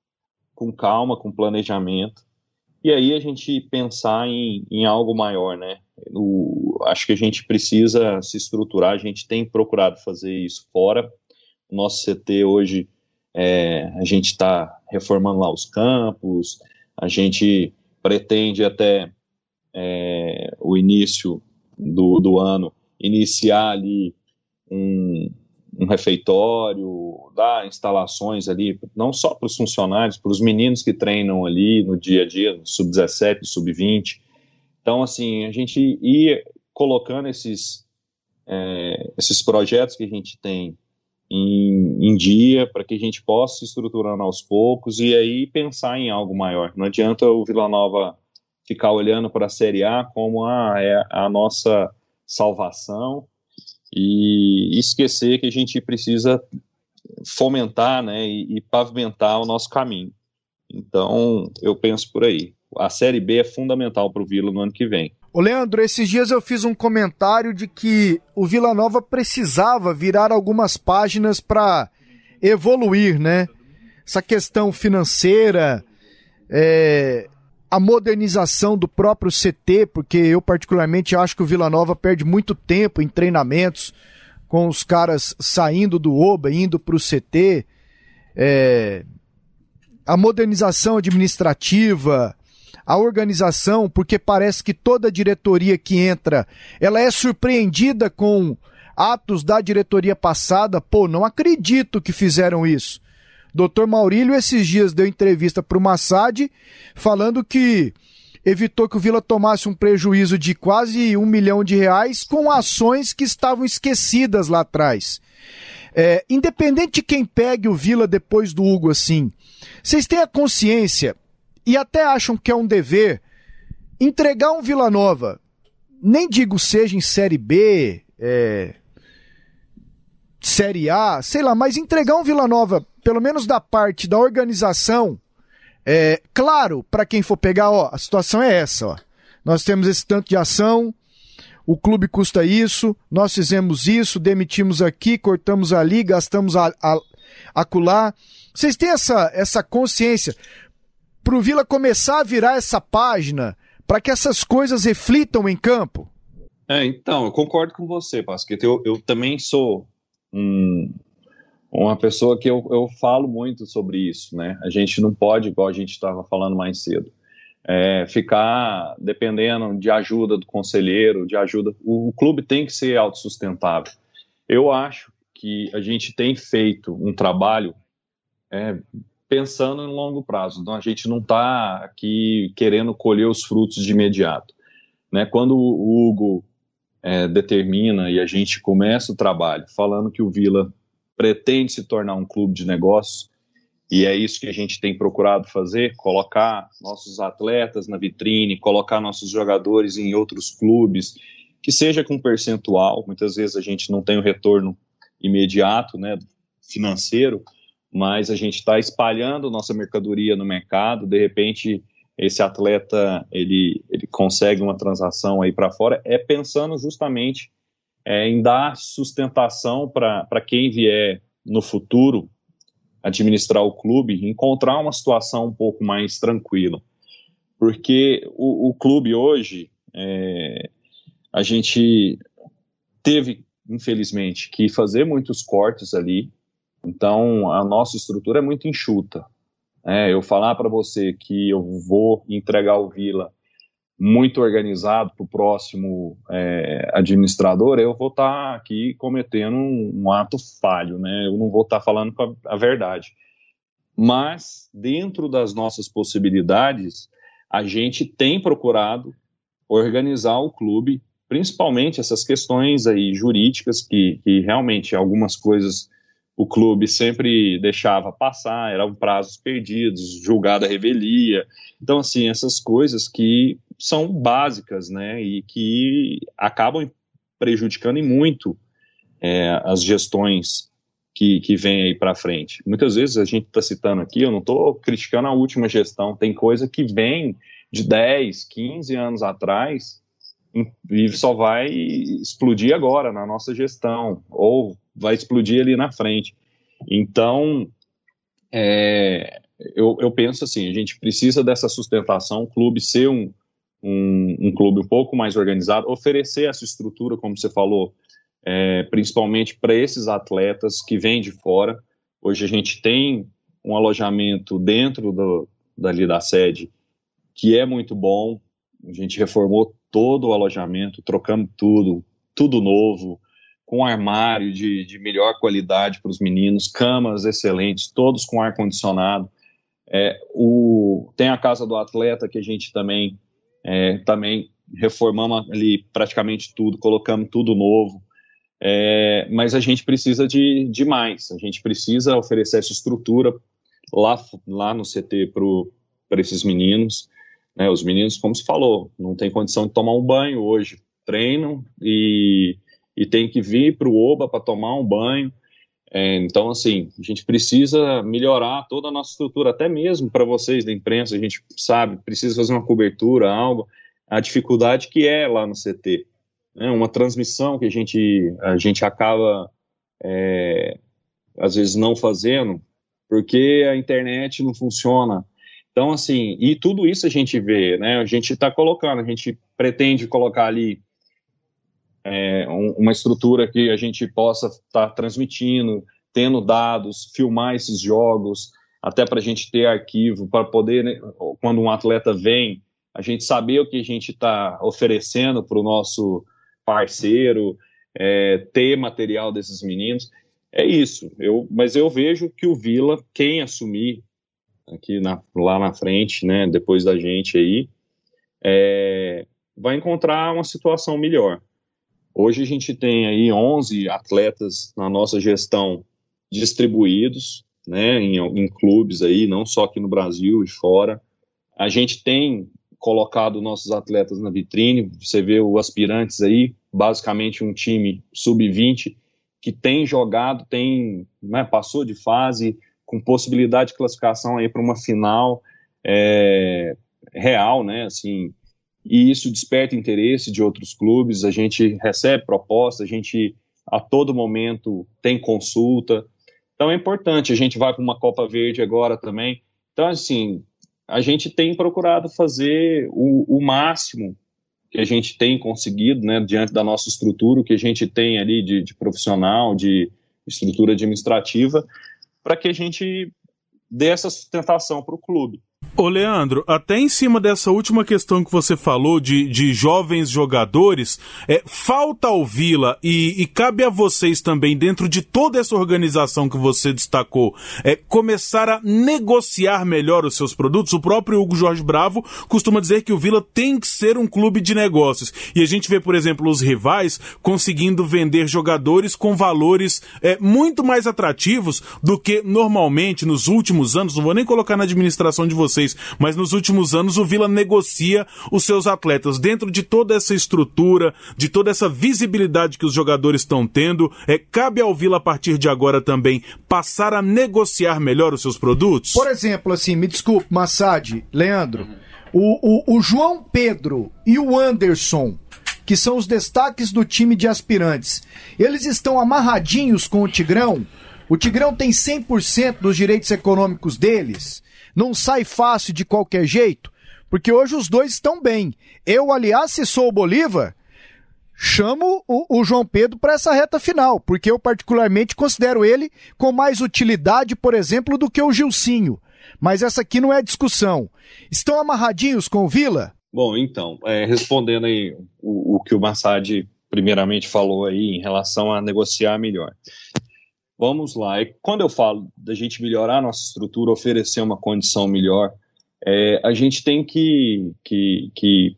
com calma, com planejamento, e aí a gente pensar em, em algo maior, né? O, acho que a gente precisa se estruturar, a gente tem procurado fazer isso fora. O nosso CT hoje é, a gente está reformando lá os campos, a gente pretende até é, o início do, do ano iniciar ali um, um refeitório, dar instalações ali, não só para os funcionários, para os meninos que treinam ali no dia a dia, no sub-17, sub-20. Então, assim, a gente ir colocando esses, é, esses projetos que a gente tem em, em dia para que a gente possa se estruturando aos poucos e aí pensar em algo maior. Não adianta o Vila Nova ficar olhando para a Série A como a, ah, é a nossa salvação e esquecer que a gente precisa fomentar né, e, e pavimentar o nosso caminho. Então, eu penso por aí. A Série B é fundamental para o Vila no ano que vem.
Ô Leandro, esses dias eu fiz um comentário de que o Vila Nova precisava virar algumas páginas para evoluir, né? Essa questão financeira, é, a modernização do próprio CT, porque eu particularmente acho que o Vila Nova perde muito tempo em treinamentos, com os caras saindo do OBA, indo para o CT. É, a modernização administrativa, a organização, porque parece que toda diretoria que entra, ela é surpreendida com atos da diretoria passada. Pô, não acredito que fizeram isso. Dr. Maurílio esses dias deu entrevista para o Massad falando que evitou que o Vila tomasse um prejuízo de quase um milhão de reais com ações que estavam esquecidas lá atrás. É, independente de quem pegue o Vila depois do Hugo assim, vocês têm a consciência e até acham que é um dever entregar um Vila Nova, nem digo seja em Série B, é, Série A, sei lá, mas entregar um Vila Nova, pelo menos da parte da organização, é claro, para quem for pegar, ó, a situação é essa, ó. Nós temos esse tanto de ação, o clube custa isso, nós fizemos isso, demitimos aqui, cortamos ali, gastamos a, a, acolá. Vocês têm essa, essa consciência? para o Vila começar a virar essa página para que essas coisas reflitam em campo?
É, então, eu concordo com você, Pasqueta. Eu, eu também sou um, uma pessoa que eu, eu falo muito sobre isso, né? A gente não pode, igual a gente estava falando mais cedo, é, ficar dependendo de ajuda do conselheiro, de ajuda. O, o clube tem que ser autossustentável. Eu acho que a gente tem feito um trabalho é, pensando em longo prazo. Então a gente não está aqui querendo colher os frutos de imediato. Né? Quando o Hugo é, determina e a gente começa o trabalho falando que o Vila pretende se tornar um clube de negócios, e é isso que a gente tem procurado fazer: colocar nossos atletas na vitrine, colocar nossos jogadores em outros clubes, que seja com percentual. Muitas vezes a gente não tem o retorno imediato, né, financeiro, mas a gente está espalhando nossa mercadoria no mercado, de repente esse atleta ele, ele consegue uma transação aí para fora, é pensando justamente é, em dar sustentação para quem vier no futuro administrar o clube, encontrar uma situação um pouco mais tranquila. Porque o, o clube hoje, é, a gente teve, infelizmente, que fazer muitos cortes ali, então, a nossa estrutura é muito enxuta. É, eu falar para você que eu vou entregar o Vila muito organizado para o próximo é, administrador, eu vou estar tá aqui cometendo um, um, ato falho, né? Eu não vou estar tá falando a, verdade. Mas, dentro das nossas possibilidades, a gente tem procurado organizar o clube, principalmente essas questões aí jurídicas, que, que realmente algumas coisas o clube sempre deixava passar, eram prazos perdidos, julgada revelia. Então, assim, essas coisas que são básicas, né, e que acabam prejudicando muito é, as gestões que, que vêm aí para frente. Muitas vezes a gente está citando aqui, eu não estou criticando a última gestão, tem coisa que vem de 10, 15 anos atrás e só vai explodir agora na nossa gestão, ou vai explodir ali na frente. Então, é, eu, eu, penso assim, a gente precisa dessa sustentação, o clube ser um, um, um, clube um pouco mais organizado, oferecer essa estrutura, como você falou, é, principalmente para esses atletas que vêm de fora. Hoje a gente tem um alojamento dentro do, dali da sede que é muito bom. A gente reformou todo o alojamento, trocamos tudo, tudo novo, com armário de, de melhor qualidade para os meninos, camas excelentes, todos com ar condicionado. É, o, tem a casa do atleta que a gente também é, também reformamos ali praticamente tudo, colocamos tudo novo. É, mas a gente precisa de, de mais, a gente precisa oferecer essa estrutura lá, lá no CT para esses meninos. Né, os meninos, como se falou, não tem condição de tomar um banho hoje, treinam e, e tem que vir para o Oba para tomar um banho. É, então, assim, a gente precisa melhorar toda a nossa estrutura, até mesmo para vocês da imprensa, a gente sabe, precisa fazer uma cobertura, algo, a dificuldade que é lá no CT. Né? Uma transmissão que a gente, a gente acaba, é, às vezes, não fazendo, porque a internet não funciona. Então, assim, e tudo isso a gente vê, né? A gente está colocando, a gente pretende colocar ali é, um, uma estrutura que a gente possa estar tá transmitindo, tendo dados, filmar esses jogos, até para a gente ter arquivo, para poder, né, quando um atleta vem, a gente saber o que a gente está oferecendo para o nosso parceiro, é, ter material desses meninos. É isso. Eu, mas eu vejo que o Vila, quem assumir aqui na, lá na frente, né, depois da gente aí, é, vai encontrar uma situação melhor. Hoje a gente tem aí 11 atletas na nossa gestão distribuídos, né, em, em clubes aí, não só aqui no Brasil e fora. A gente tem colocado nossos atletas na vitrine, você vê os aspirantes aí, basicamente um time sub-20 que tem jogado, tem né, passou de fase, com possibilidade de classificação aí para uma final é, real, né? Assim, e isso desperta interesse de outros clubes, a gente recebe proposta, a gente a todo momento tem consulta. Então é importante, a gente vai para uma Copa Verde agora também. Então, assim, a gente tem procurado fazer o, o máximo que a gente tem conseguido, né, diante da nossa estrutura, o que a gente tem ali de, de profissional, de estrutura administrativa, para que a gente dê essa sustentação para o clube.
Ô Leandro, até em cima dessa última questão que você falou de, de jovens jogadores, é, falta ao Vila e, e, cabe a vocês também, dentro de toda essa organização que você destacou, é, começar a negociar melhor os seus produtos. O próprio Hugo Jorge Bravo costuma dizer que o Vila tem que ser um clube de negócios. E a gente vê, por exemplo, os rivais conseguindo vender jogadores com valores é, muito mais atrativos do que normalmente nos últimos anos, não vou nem colocar na administração de vocês vocês, mas nos últimos anos o Vila negocia os seus atletas dentro de toda essa estrutura, de toda essa visibilidade que os jogadores estão tendo. É, cabe ao Vila a partir de agora também passar a negociar melhor os seus produtos?
Por exemplo, assim, me desculpe, Massad, Leandro, o, o, o João Pedro e o Anderson que são os destaques do time de aspirantes. Eles estão amarradinhos com o Tigrão? O Tigrão tem 100% dos direitos econômicos deles? Não sai fácil de qualquer jeito, porque hoje os dois estão bem. Eu, aliás, se sou o Bolívar, chamo o, o João Pedro para essa reta final, porque eu particularmente considero ele com mais utilidade, por exemplo, do que o Gilcinho. Mas essa aqui não é discussão. Estão amarradinhos com o Vila?
Bom, então, é, respondendo aí o, o que o Massad primeiramente falou aí em relação a negociar melhor. Vamos lá. E quando eu falo da gente melhorar a nossa estrutura, oferecer uma condição melhor, é, a gente tem que, que, que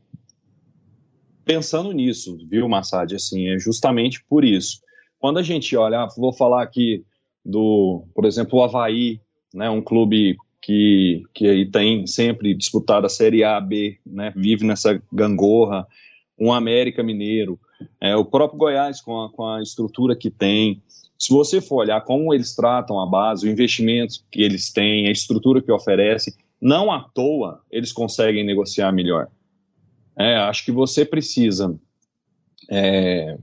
pensando nisso, viu, Massad? Assim, é justamente por isso. Quando a gente olha, ah, vou falar aqui do, por exemplo, o Havaí, né, um clube que, que tem sempre disputado a Série A, B, né, vive nessa gangorra, um América Mineiro, é, o próprio Goiás com a, com a estrutura que tem, se você for olhar como eles tratam a base, o investimento que eles têm, a estrutura que oferecem, não à toa eles conseguem negociar melhor. É, acho que você precisa é,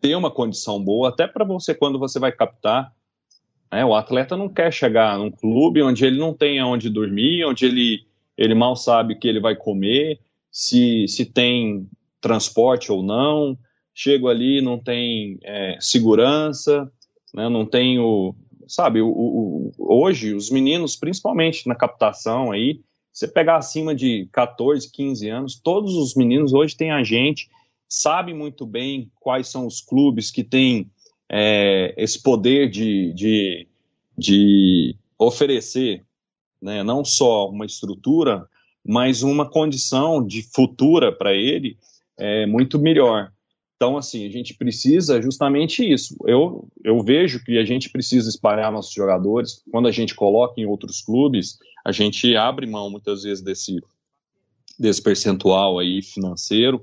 ter uma condição boa, até para você, quando você vai captar. É, o atleta não quer chegar num clube onde ele não tem onde dormir, onde ele, ele mal sabe o que ele vai comer, se, se tem transporte ou não, chego ali, não tem é, segurança, né, não tenho, sabe, o, o, hoje os meninos, principalmente na captação aí, você pegar acima de 14, 15 anos, todos os meninos hoje têm agente, sabem muito bem quais são os clubes que têm é, esse poder de, de, de oferecer né, não só uma estrutura, mas uma condição de futura para ele é, muito melhor. Então, assim, a gente precisa justamente isso. Eu, eu vejo que a gente precisa espalhar nossos jogadores. Quando a gente coloca em outros clubes, a gente abre mão muitas vezes desse, desse percentual aí financeiro,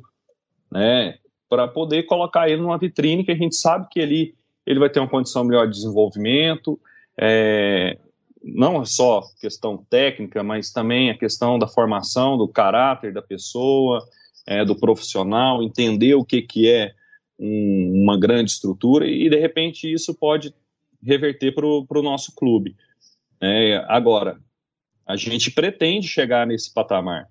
né, para poder colocar ele numa vitrine que a gente sabe que ele ele vai ter uma condição melhor de desenvolvimento, é, não só questão técnica, mas também a questão da formação, do caráter da pessoa, é, do profissional, entender o que, que é um, uma grande estrutura e, de repente, isso pode reverter para o nosso clube. É, agora, a gente pretende chegar nesse patamar.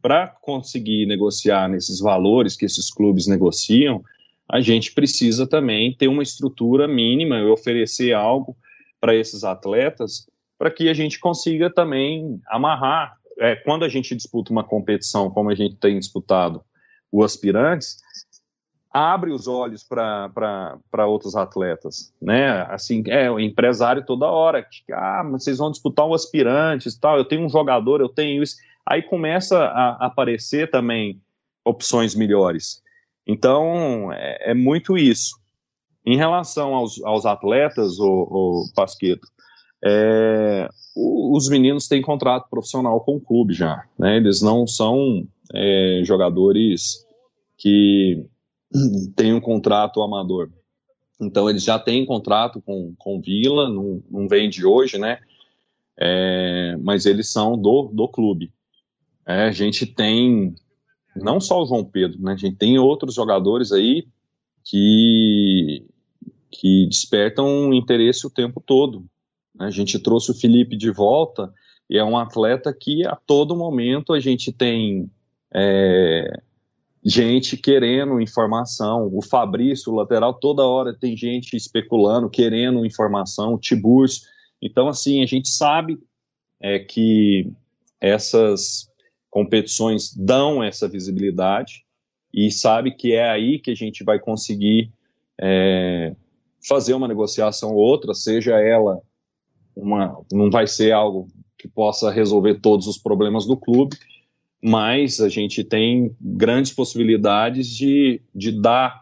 Para conseguir negociar nesses valores que esses clubes negociam, a gente precisa também ter uma estrutura mínima e oferecer algo para esses atletas para que a gente consiga também amarrar. É, quando a gente disputa uma competição como a gente tem disputado o aspirantes, abre os olhos para outros atletas, né? Assim, é o empresário toda hora, que, ah, mas vocês vão disputar um aspirantes, tal. Eu tenho um jogador, eu tenho isso. Aí começa a aparecer também opções melhores. Então é, é muito isso. Em relação aos, aos atletas, o, o Pasqueto, é, os meninos têm contrato profissional com o clube já, né? Eles não são é, jogadores que têm um contrato amador. Então eles já têm contrato com, com Vila, não, não vem de hoje, né? É, mas eles são do, do clube. É, a gente tem não só o João Pedro, né? A gente tem outros jogadores aí que que despertam interesse o tempo todo. A gente trouxe o Felipe de volta e é um atleta que a todo momento a gente tem é, gente querendo informação. O Fabrício, o lateral, toda hora tem gente especulando, querendo informação. O Tiburcio. Então, assim, a gente sabe é, que essas competições dão essa visibilidade e sabe que é aí que a gente vai conseguir é, fazer uma negociação ou outra, seja ela uma, não vai ser algo que possa resolver todos os problemas do clube, mas a gente tem grandes possibilidades de, de dar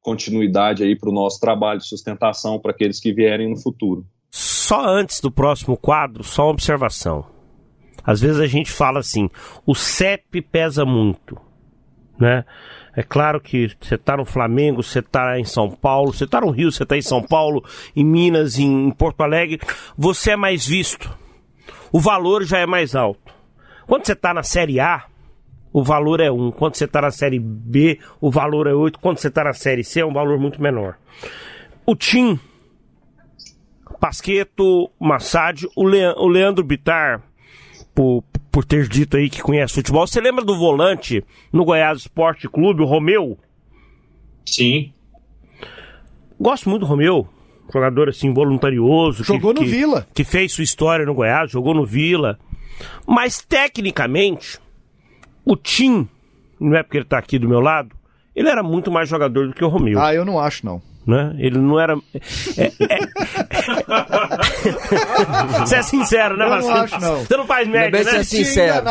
continuidade aí para o nosso trabalho de sustentação para aqueles que vierem no futuro.
Só antes do próximo quadro, só uma observação. Às vezes a gente fala assim, o CEP pesa muito, né? É claro que você está no Flamengo, você está em São Paulo, você está no Rio, você está em São Paulo, em Minas, em Porto Alegre, você é mais visto. O valor já é mais alto. Quando você está na Série A, o valor é 1. Quando você está na Série B, o valor é 8. Quando você está na Série C, é um valor muito menor. O Tim, Pasqueto, Massad, o, o Leandro Bitar, por, por ter dito aí que conhece futebol. Você lembra do volante no Goiás Esporte Clube, o Romeu?
Sim.
Gosto muito do Romeu. Jogador assim, voluntarioso.
Jogou
que,
no
que,
Vila.
Que fez sua história no Goiás, jogou no Vila. Mas tecnicamente, o Tim, não é porque ele tá aqui do meu lado, ele era muito mais jogador do que o Romeu.
Ah, eu não acho, não
né? Ele não era. É, é... Você é sincero, né,
Marcelo? Não acho, não.
Você não faz média, né?
Você é sincero.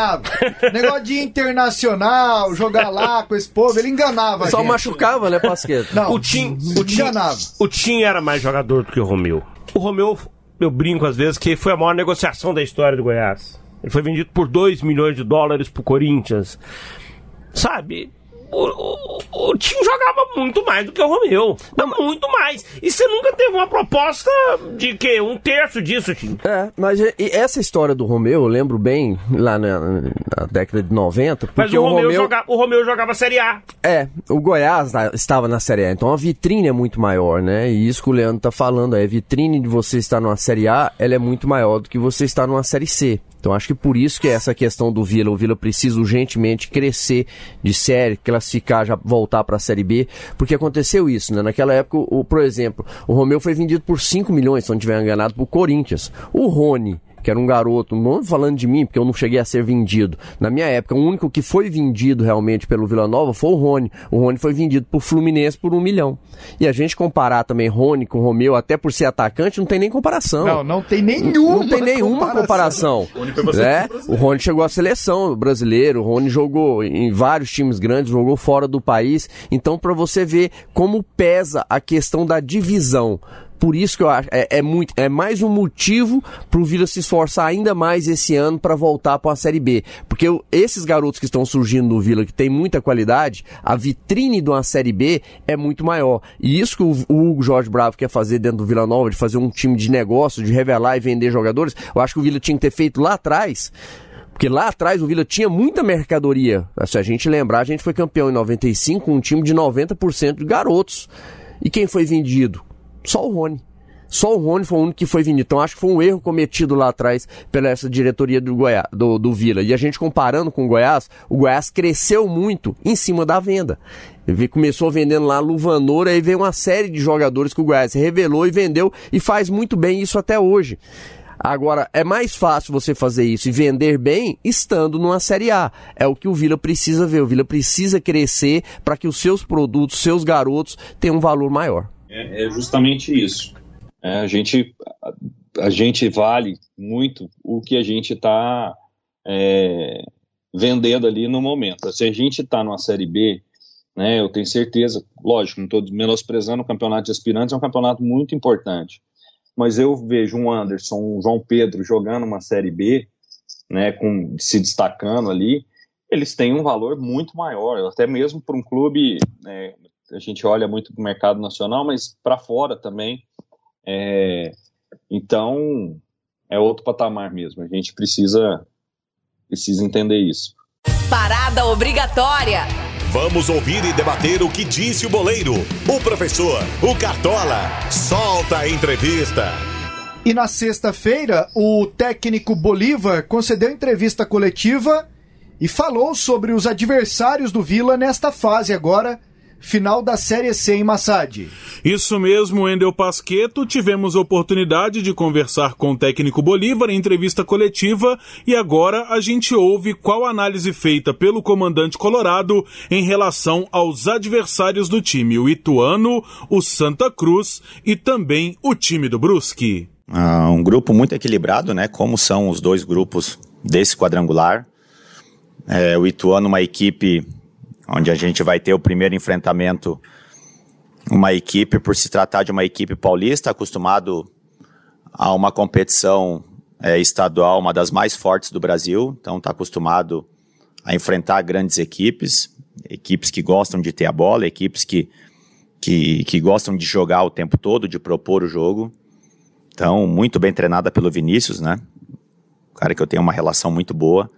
Negócio de internacional, jogar lá com esse povo, ele enganava.
Só machucava, né, Pasqueto?
Não, o Tim, o Tim, enganava.
O Tim era mais jogador do que o Romeu. O Romeu, eu brinco às vezes que foi a maior negociação da história do Goiás. Ele foi vendido por 2 milhões de dólares pro Corinthians. Sabe? O, o, o jogava muito mais do que o Romeu. Não, muito mais. E você nunca teve uma proposta de que um terço disso, Tim.
É, mas essa história do Romeu, eu lembro bem lá na, na década de 90.
Mas o, o Romeu, Romeu... Jogava, o Romeu jogava Série A.
É, o Goiás estava na Série A, então a vitrine é muito maior, né? E isso que o Leandro tá falando, é, a vitrine de você estar numa Série A, ela é muito maior do que você estar numa Série C. Então acho que por isso que é essa questão do Vila, o Vila precisa urgentemente crescer de série, classificar, já voltar para a Série B, porque aconteceu isso, né? Naquela época, o, por exemplo, o Romeu foi vendido por 5 milhões, se não tiver enganado, para Corinthians. O Rony, que era um garoto, não falando de mim, porque eu não cheguei a ser vendido. Na minha época, o único que foi vendido realmente pelo Vila Nova foi o Rony. O Rony foi vendido pro Fluminense por um milhão. E a gente comparar também Rony com o Romeu, até por ser atacante, não tem nem comparação.
Não, não tem nenhuma
Não tem nenhuma comparação. comparação. é? O Rony chegou à seleção brasileira, o Rony jogou em vários times grandes, jogou fora do país. Então, para você ver como pesa a questão da divisão Por isso que eu acho é, é muito é mais um motivo para o Vila se esforçar ainda mais esse ano para voltar para a Série B, porque esses garotos que estão surgindo no Vila que tem muita qualidade, a vitrine de uma Série B é muito maior. E isso que o, o Hugo Jorge Bravo quer fazer dentro do Vila Nova, de fazer um time de negócio, de revelar e vender jogadores, eu acho que o Vila tinha que ter feito lá atrás. Porque lá atrás o Vila tinha muita mercadoria. Se a gente lembrar, a gente foi campeão em 95 com um time de 90% de garotos. E quem foi vendido? Só o Rony. Só o Rony foi o único que foi vendido. Então acho que foi um erro cometido lá atrás pela essa diretoria do, Goiás, do, do Vila. E a gente comparando com o Goiás, o Goiás cresceu muito em cima da venda. Ele começou vendendo lá Luvanor, aí veio uma série de jogadores que o Goiás revelou e vendeu e faz muito bem isso até hoje. Agora, é mais fácil você fazer isso e vender bem estando numa Série A. É o que o Vila precisa ver. O Vila precisa crescer para que os seus produtos, seus garotos, tenham um valor maior.
É, é justamente isso. É, a, gente, a, gente vale muito o que a gente está é, vendendo ali no momento. Se a gente está numa Série B, né, eu tenho certeza, lógico, não estou menosprezando o campeonato de aspirantes, é um campeonato muito importante mas eu vejo um Anderson, um João Pedro jogando uma Série B, né, com, se destacando ali, eles têm um valor muito maior, até mesmo para um clube, né, a gente olha muito para o mercado nacional, mas para fora também. É, então, é outro patamar mesmo, a gente precisa, precisa entender isso.
Parada obrigatória.
Vamos ouvir e debater o que disse o boleiro, o professor, o Cartola. Solta a entrevista.
E na sexta-feira, o técnico Bolívar concedeu entrevista coletiva e falou sobre os adversários do Vila nesta fase agora final da Série C em Massad.
Isso mesmo, Endel Pasqueto. Tivemos oportunidade de conversar com o técnico Bolívar em entrevista coletiva e agora a gente ouve qual a análise feita pelo comandante Colorado em relação aos adversários do time, o Ituano, o Santa Cruz e também o time do Brusque.
Ah, um grupo muito equilibrado, né? Como são os dois grupos desse quadrangular. É, o Ituano, uma equipe onde a gente vai ter o primeiro enfrentamento uma equipe, por se tratar de uma equipe paulista, acostumado a uma competição é, estadual, uma das mais fortes do Brasil, então está acostumado a enfrentar grandes equipes, equipes que gostam de ter a bola, equipes que, que, que gostam de jogar o tempo todo, de propor o jogo. Então, muito bem treinada pelo Vinícius, né? cara que eu tenho uma relação muito boa.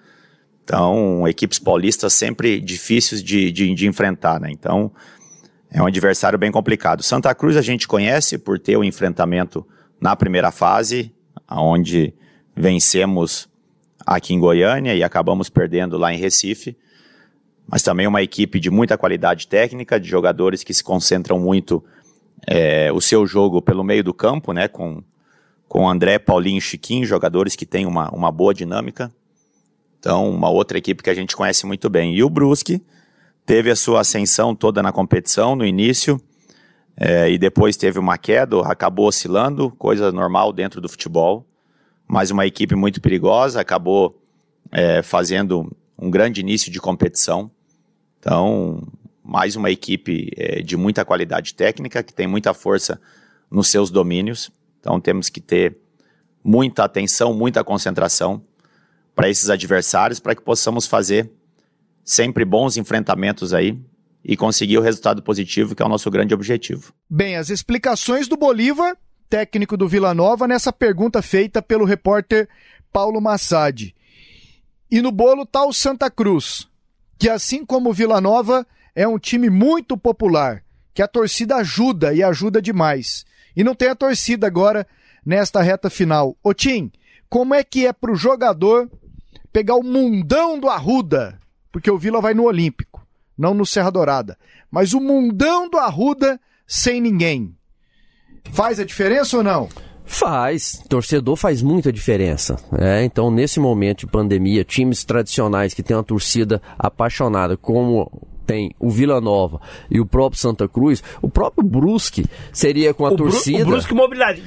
Então, equipes paulistas sempre difíceis de, de, de, enfrentar, né? Então, é um adversário bem complicado. Santa Cruz a gente conhece por ter o enfrentamento na primeira fase, onde vencemos aqui em Goiânia e acabamos perdendo lá em Recife. Mas também uma equipe de muita qualidade técnica, de jogadores que se concentram muito é, o seu jogo pelo meio do campo, né? Com, com André, Paulinho e Chiquinho, jogadores que têm uma, uma boa dinâmica. Então, uma outra equipe que a gente conhece muito bem. E o Brusque teve a sua ascensão toda na competição no início, é, e depois teve uma queda, acabou oscilando, coisa normal dentro do futebol, mas uma equipe muito perigosa, acabou é, fazendo um grande início de competição. Então, mais uma equipe é, de muita qualidade técnica, que tem muita força nos seus domínios. Então, temos que ter muita atenção, muita concentração para esses adversários, para que possamos fazer sempre bons enfrentamentos aí e conseguir o resultado positivo, que é o nosso grande objetivo.
Bem, as explicações do Bolívar, técnico do Vila Nova, nessa pergunta feita pelo repórter Paulo Massad. E no bolo está o Santa Cruz, que assim como o Vila Nova é um time muito popular, que a torcida ajuda e ajuda demais. E não tem a torcida agora nesta reta final. Ô Tim, como é que é para o jogador pegar o mundão do Arruda, porque o Vila vai no Olímpico, não no Serra Dourada. Mas o mundão do Arruda sem ninguém. Faz a diferença ou não?
Faz, torcedor faz muita diferença. É, então, nesse momento de pandemia, times tradicionais que têm uma torcida apaixonada, como tem o Vila Nova e o próprio Santa Cruz, o próprio Brusque seria com a
o
torcida.
Bru, o Brusque mobilidade,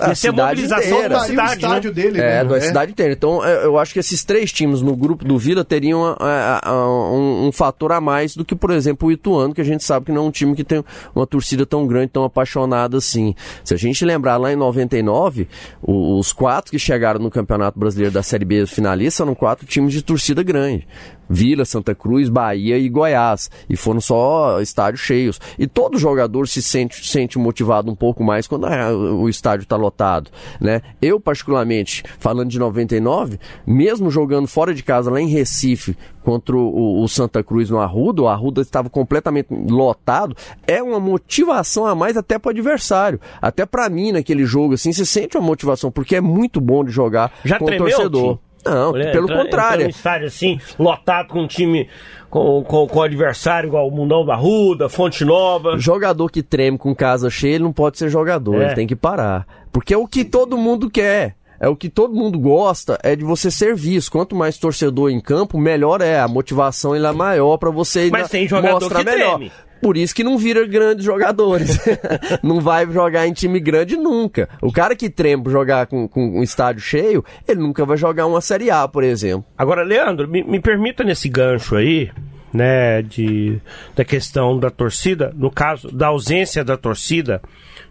a
cidade mobilização inteira.
da cidade, né? dele.
É, mesmo, da é. cidade inteira. Então, eu acho que esses três times no grupo do Vila teriam um, um, um, fator a mais do que, por exemplo, o Ituano, que a gente sabe que não é um time que tem uma torcida tão grande, tão apaixonada assim. Se a gente lembrar lá em 99, os quatro que chegaram no Campeonato Brasileiro da Série B finalista eram quatro times de torcida grande. Vila, Santa Cruz, Bahia e Goiás. E foram só estádios cheios. E todo jogador se sente, sente motivado um pouco mais quando o estádio está lotado. Né? Eu, particularmente, falando de 99, mesmo jogando fora de casa lá em Recife, contra o, o, Santa Cruz no Arruda, o Arruda estava completamente lotado, é uma motivação a mais até para o adversário. Até para mim, naquele jogo, assim, você sente uma motivação, porque é muito bom de jogar
Já
com o torcedor. Não,
Olha,
pelo
entra,
contrário.
Entra um estádio assim, lotado com um time, com, com, com adversário igual o Mundão da Ruda, Fonte Nova.
Jogador que treme com casa cheia, ele não pode ser jogador,
É.
ele tem que parar. Porque é o que todo mundo quer. É o que todo mundo gosta, é de você ser visto. Quanto mais torcedor em campo, melhor é. A motivação é maior para você
Mas tem jogador
mostrar
que
melhor.
treme.
Por isso que não vira grandes jogadores. não vai jogar em time grande nunca. O cara que treme pra jogar com, com um estádio cheio, ele nunca vai jogar uma Série A, por exemplo.
Agora, Leandro, me, me permita nesse gancho aí, né, de, da questão da torcida, no caso da ausência da torcida,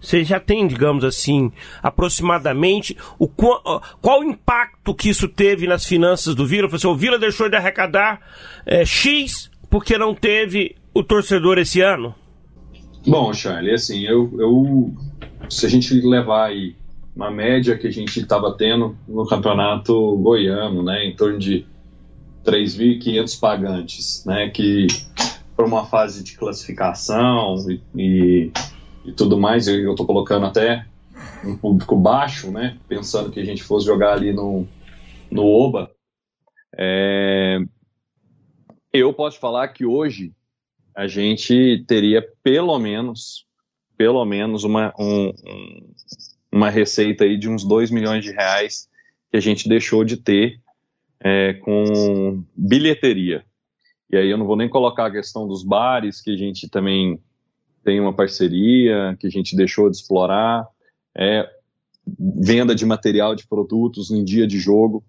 você já tem, digamos assim, aproximadamente o qual, qual o impacto que isso teve nas finanças do Vila? Assim, o Vila deixou de arrecadar é, X porque não teve o torcedor esse ano?
Bom, Charlie, assim, eu, eu se a gente levar aí uma média que a gente estava tendo no campeonato goiano, né, em torno de 3.500 pagantes, né, que para uma fase de classificação e, e, e tudo mais, eu estou colocando até um público baixo, né, pensando que a gente fosse jogar ali no, no Oba, é, eu posso falar que hoje a gente teria pelo menos, pelo menos uma, um, um, uma receita aí de uns 2 milhões de reais que a gente deixou de ter é, com bilheteria. E aí eu não vou nem colocar a questão dos bares, que a gente também tem uma parceria, que a gente deixou de explorar, é, venda de material de produtos em dia de jogo,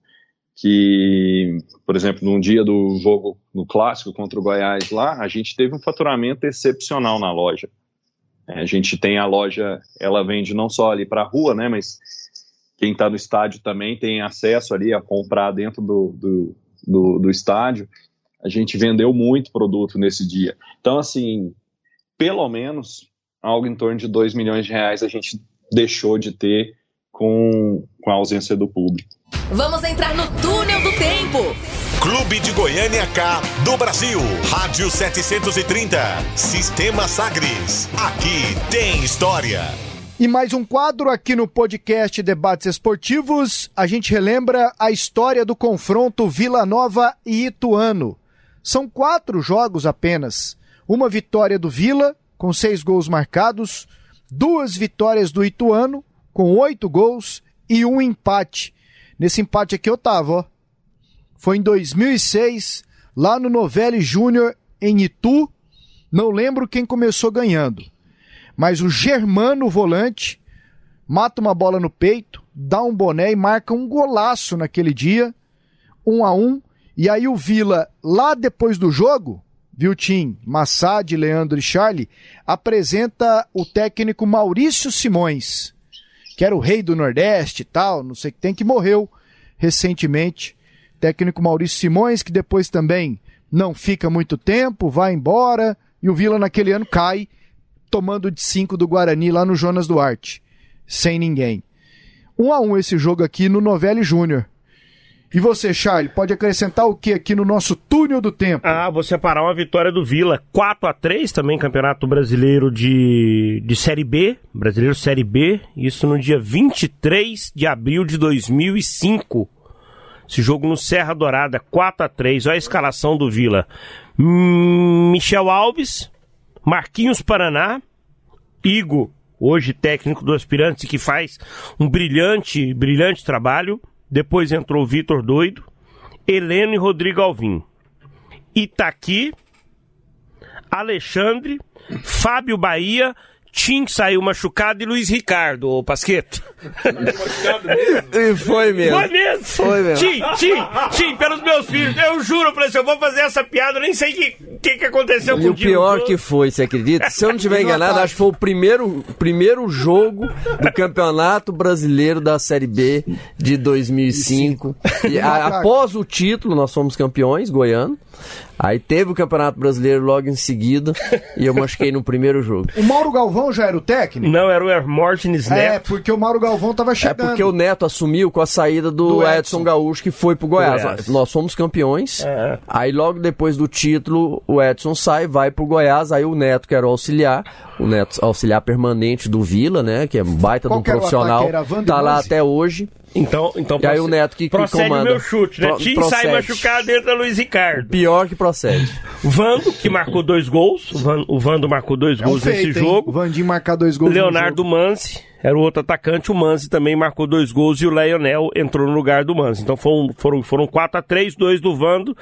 que, por exemplo, num dia do jogo no clássico contra o Goiás lá, a gente teve um faturamento excepcional na loja. É, a gente tem a loja, ela vende não só ali para a rua, né, mas quem está no estádio também tem acesso ali a comprar dentro do, do, do, do estádio. A gente vendeu muito produto nesse dia. Então, assim, pelo menos algo em torno de 2 milhões de reais a gente deixou de ter com, com a ausência do público.
Vamos entrar no túnel do tempo.
Clube de Goiânia K do Brasil. Rádio 730. Sistema Sagres. Aqui tem história.
E mais um quadro aqui no podcast Debates Esportivos. A gente relembra a história do confronto Vila Nova e Ituano. São quatro jogos apenas. Uma vitória do Vila, com seis gols marcados, duas vitórias do Ituano, com oito gols, e um empate. Nesse empate aqui eu tava, ó. Foi em 2006, lá no Novelli Júnior, em Itu. Não lembro quem começou ganhando. Mas o Germano, volante, mata uma bola no peito, dá um boné e marca um golaço naquele dia. Um a um. E aí o Vila, lá depois do jogo, viu, Tim, Massad, Leandro e Charlie, apresenta o técnico Maurício Simões, que era o rei do Nordeste e tal, não sei o que tem, que morreu recentemente. Técnico Maurício Simões, que depois também não fica muito tempo, vai embora, e o Vila naquele ano cai, tomando de 5 do Guarani lá no Jonas Duarte, sem ninguém. Um a um esse jogo aqui no Novelli Júnior. E você, Charlie, pode acrescentar o que aqui no nosso túnel do tempo?
Ah, vou separar uma vitória do Vila 4 a 3 também Campeonato Brasileiro de, de Série B, Brasileiro Série B, isso no dia 23 de abril de 2005. Esse jogo no Serra Dourada, 4 a 3 Olha a escalação do Vila. Hum, Michel Alves, Marquinhos Paraná, Igo, hoje técnico do Aspirantes que faz um brilhante, brilhante trabalho. Depois entrou Vitor Doido, Heleno e Rodrigo Alvim. Itaqui, Alexandre, Fábio Bahia, Tim saiu machucado e Luiz Ricardo, ô Pasqueto.
E foi mesmo.
Foi mesmo?
Foi mesmo.
Tim, Tim, Tim, pelos meus filhos, eu juro, eu falei assim, eu vou fazer essa piada, eu nem sei o que, que, que aconteceu
E
com
o pior que foi, você acredita? Se eu não estiver enganado, acho que foi o primeiro, primeiro jogo do Campeonato Brasileiro da Série B de 2005. E a- após o título, nós fomos campeões, goiano. Aí teve o Campeonato Brasileiro logo em seguida e eu machuquei no primeiro jogo.
O Mauro Galvão já era o técnico?
Não, era o Hermógenes
É,
Neto.
porque o Mauro Galvão tava
É
chegando.
porque o Neto assumiu com a saída do,
Do Edson.
Edson. Gaúcho, que foi pro Goiás.
Goiás.
Nós fomos campeões.
É.
Aí logo depois do título, o Edson sai, vai pro Goiás. Aí o Neto, que era o auxiliar, o Neto auxiliar permanente do Vila, né? Que é um baita de
Qual
um
era o
profissional.
de
Tá lá até hoje.
Então, então
E aí o Neto que- que
procede
comanda.
o meu chute, né?
Pro-
Tim sai
procede.
machucado entra Luiz Ricardo.
Pior que procede.
Vando, que marcou dois gols. O Van- O Vando marcou dois
É um
gols nesse
feito, hein?
jogo.
O Vandinho marcar dois gols no
Leonardo. Manzi era o outro atacante. O Manzi também marcou dois gols e o Leonel entrou no lugar do Manzi. Então foram, foram, foram 4 a 3 dois do Vando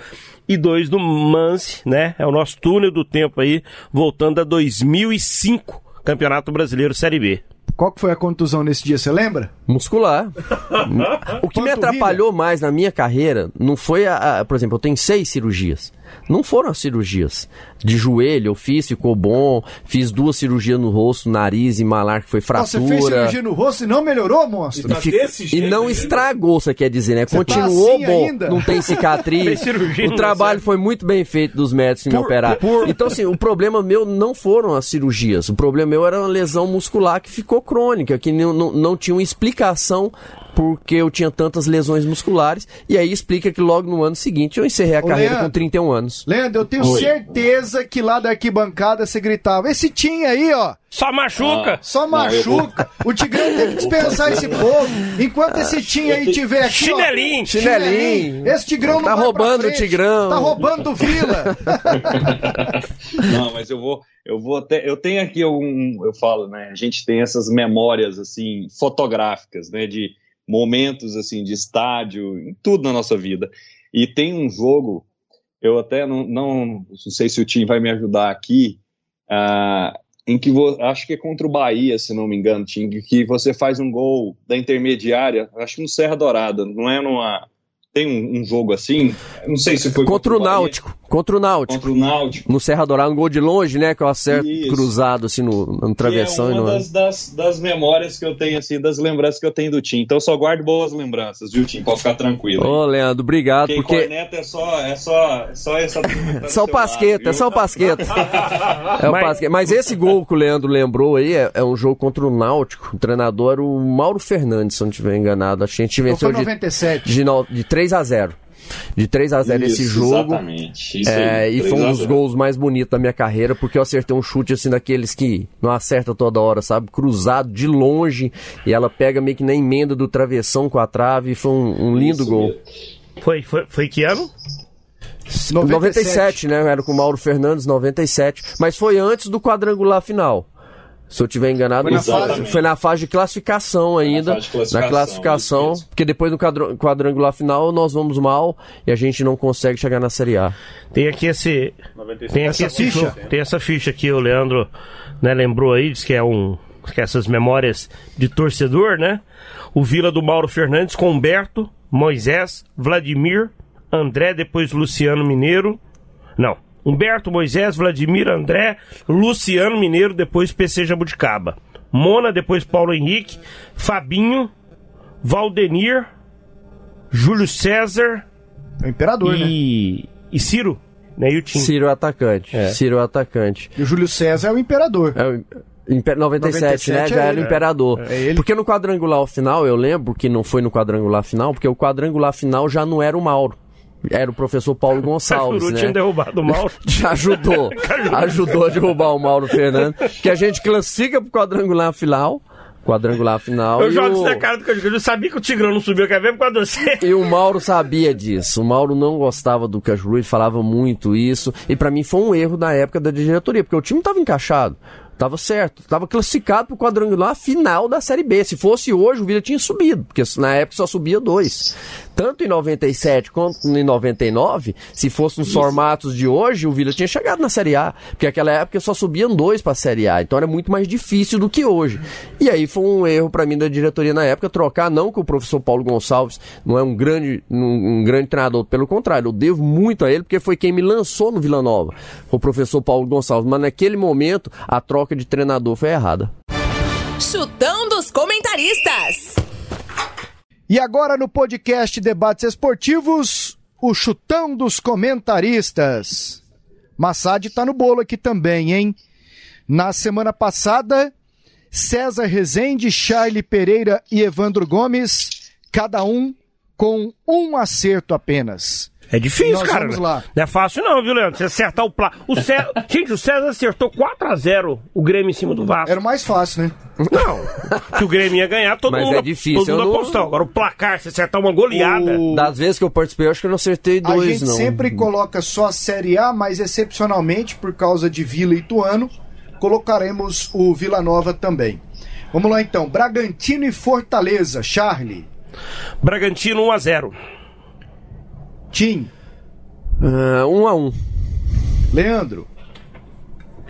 e dois do Manzi, né? É o nosso túnel do tempo aí, voltando a 2005, Campeonato Brasileiro Série B.
Qual que foi a contusão nesse dia, você lembra?
Muscular. o que me
Panturrilha?
atrapalhou mais na minha carreira não foi a, a- Por exemplo, eu tenho seis cirurgias. Não foram as cirurgias. De joelho eu fiz, ficou bom. Fiz duas cirurgias no rosto, nariz e malar, que foi fratura.
você fez cirurgia no rosto e não melhorou, monstro?
E, fica- e não estragou, você quer dizer, né?
Você tá
Continuou
assim
bom,
ainda?
não tem cicatriz.
Cirurgia,
o trabalho foi muito bem feito dos médicos que me operaram. Então, assim, o problema meu não foram as cirurgias. O problema meu era uma lesão muscular que ficou crônica, que não, não, não tinha uma explicação porque eu tinha tantas lesões musculares. E aí explica que logo no ano seguinte eu encerrei a
Ô,
carreira
Leandro.
com 31 anos.
Leandro, eu tenho certeza que lá da arquibancada você gritava: esse Tim aí, ó,
Só machuca!
só
Não, eu vou-
machuca. O Tigrão tem que dispensar esse povo. Enquanto esse Tim aí tiver aqui. ó,
Chinelinho!
Chinelinho.
Esse Tigrão não
Tá
vai pra
roubando o. Tigrão.
Tá roubando o Vila.
Não, mas eu vou, eu vou até, eu tenho aqui um, eu falo, né? A gente tem essas memórias assim fotográficas, né? De momentos assim de estádio, em tudo na nossa vida. E tem um jogo, eu até não, não, não sei se o time vai me ajudar aqui, ah, em que acho que é contra o Bahia, se não me engano, Tim, que você faz um gol da intermediária, acho que no Serra Dourada, não é numa tem um, um jogo assim, não sei se foi
Contra o
Bahia,
Náutico. Contra o Náutico.
contra o Náutico.
No Serra Dourada, um gol de longe, né? Que eu acerto
Isso.
cruzado assim no, no travessão.
Que
e
é
no...
uma das, das, das memórias que eu tenho, assim, das lembranças que eu tenho do Tim. Então eu só guardo boas lembranças, viu, Tim? Pode ficar tranquilo.
Ô, Leandro, obrigado,
Quem
porque.
corneta é só, é só, é só essa.
Só o Pasqueta, é só o Pasqueta. É o
Mas-
Pasqueta. Mas esse gol que o Leandro lembrou aí é, é um jogo contra o Náutico. O treinador era o Mauro Fernandes, se eu não estiver enganado. Acho que a gente
Então foi
venceu de,
97.
de, de 3 a 0 De 3 a 0 esse jogo.
Exatamente. Isso
É,
aí,
e foi
3
um dos
0.
gols mais bonitos da minha carreira, porque eu acertei um chute assim daqueles que não acerta toda hora, sabe? Cruzado de longe, e ela pega meio que na emenda do travessão com a trave, e foi um, um lindo
Isso
gol.
mesmo.
Foi, foi, foi que ano?
97, né? Era com o Mauro Fernandes, 97. Mas foi antes do quadrangular final. Se eu tiver enganado,
Foi na
fase-
foi na fase de classificação ainda.
fase de classificação,
na classificação, porque depois no quadro- quadrangular final nós vamos mal e a gente não consegue chegar na Série A.
Tem aqui esse. Tem aqui
Essa ficha?
jogo- Tem essa ficha aqui, o Leandro né, lembrou aí, diz que é um. Que é essas memórias de torcedor, né? O Vila do Mauro Fernandes com Humberto, Moisés, Vladimir, André, depois Luciano Mineiro. Não. Humberto, Moisés, Vladimir, André, Luciano Mineiro, depois PC Jabuticaba. Mona, depois Paulo Henrique, Fabinho, Valdenir, Júlio César
É o imperador, né?
e, e Ciro, né? E o Tim.
Ciro é o atacante.
É.
Ciro é o atacante.
E o Júlio César é o imperador.
É o Imper- 97,
97
né?
é
Já era o imperador.
É ele.
Porque no quadrangular final, eu lembro que não foi no quadrangular final, porque o quadrangular final já não era o Mauro. Era o professor Paulo Gonçalves,
Cajuru
né?
tinha derrubado o Mauro.
Já ajudou. ajudou a derrubar o Mauro Fernandes. Que a gente classifica pro quadrangular final. Quadrangular final.
Eu jogo
o-
isso na cara do Cajuru. Eu sabia que o Tigrão não subiu, quer ver por causa de você.
E o Mauro sabia disso. O Mauro não gostava do Cajuru, ele falava muito isso. E pra mim foi um erro na época da diretoria, porque o time tava encaixado. Tava certo. Tava classificado pro quadrangular final da Série B. Se fosse hoje, o Vila tinha subido, porque na época só subia dois. Tanto em 97 quanto em 99, se fosse nos formatos de hoje, o Vila tinha chegado na Série A. Porque naquela época só subiam dois pra Série A. Então era muito mais difícil do que hoje. E aí foi um erro para mim da diretoria na época trocar, não que o professor Paulo Gonçalves não é um grande, um, um grande treinador, pelo contrário, eu devo muito a ele, porque foi quem me lançou no Vila Nova. O professor Paulo Gonçalves. Mas naquele momento, a troca de treinador foi errada.
Chutão dos comentaristas.
E agora no podcast Debates Esportivos, o chutão dos comentaristas. Massad tá no bolo aqui também, hein? Na semana passada, César Rezende, Charlie Pereira e Evandro Gomes, cada um com um acerto apenas.
É difícil,
Nós
cara.
vamos lá.
Não é fácil não, viu, Leandro? Você acertar o plá. O Cé... Gente, o César acertou 4x0 o Grêmio em cima do Vasco.
Era o mais fácil, né?
Não. Que o Grêmio ia ganhar, todo
Mas
mundo,
é difícil,
todo mundo
eu não-
apostou. Agora o placar, se acertar uma goleada.
O-
Das vezes que eu participei, eu acho que eu não acertei
A
dois,
gente
não.
sempre coloca só a Série A, mas excepcionalmente, por causa de Vila e Ituano, colocaremos o Vila Nova também. Vamos lá então, Bragantino e Fortaleza, Charlie,
Bragantino 1x0.
Tim,
Ah, um a um.
Leandro,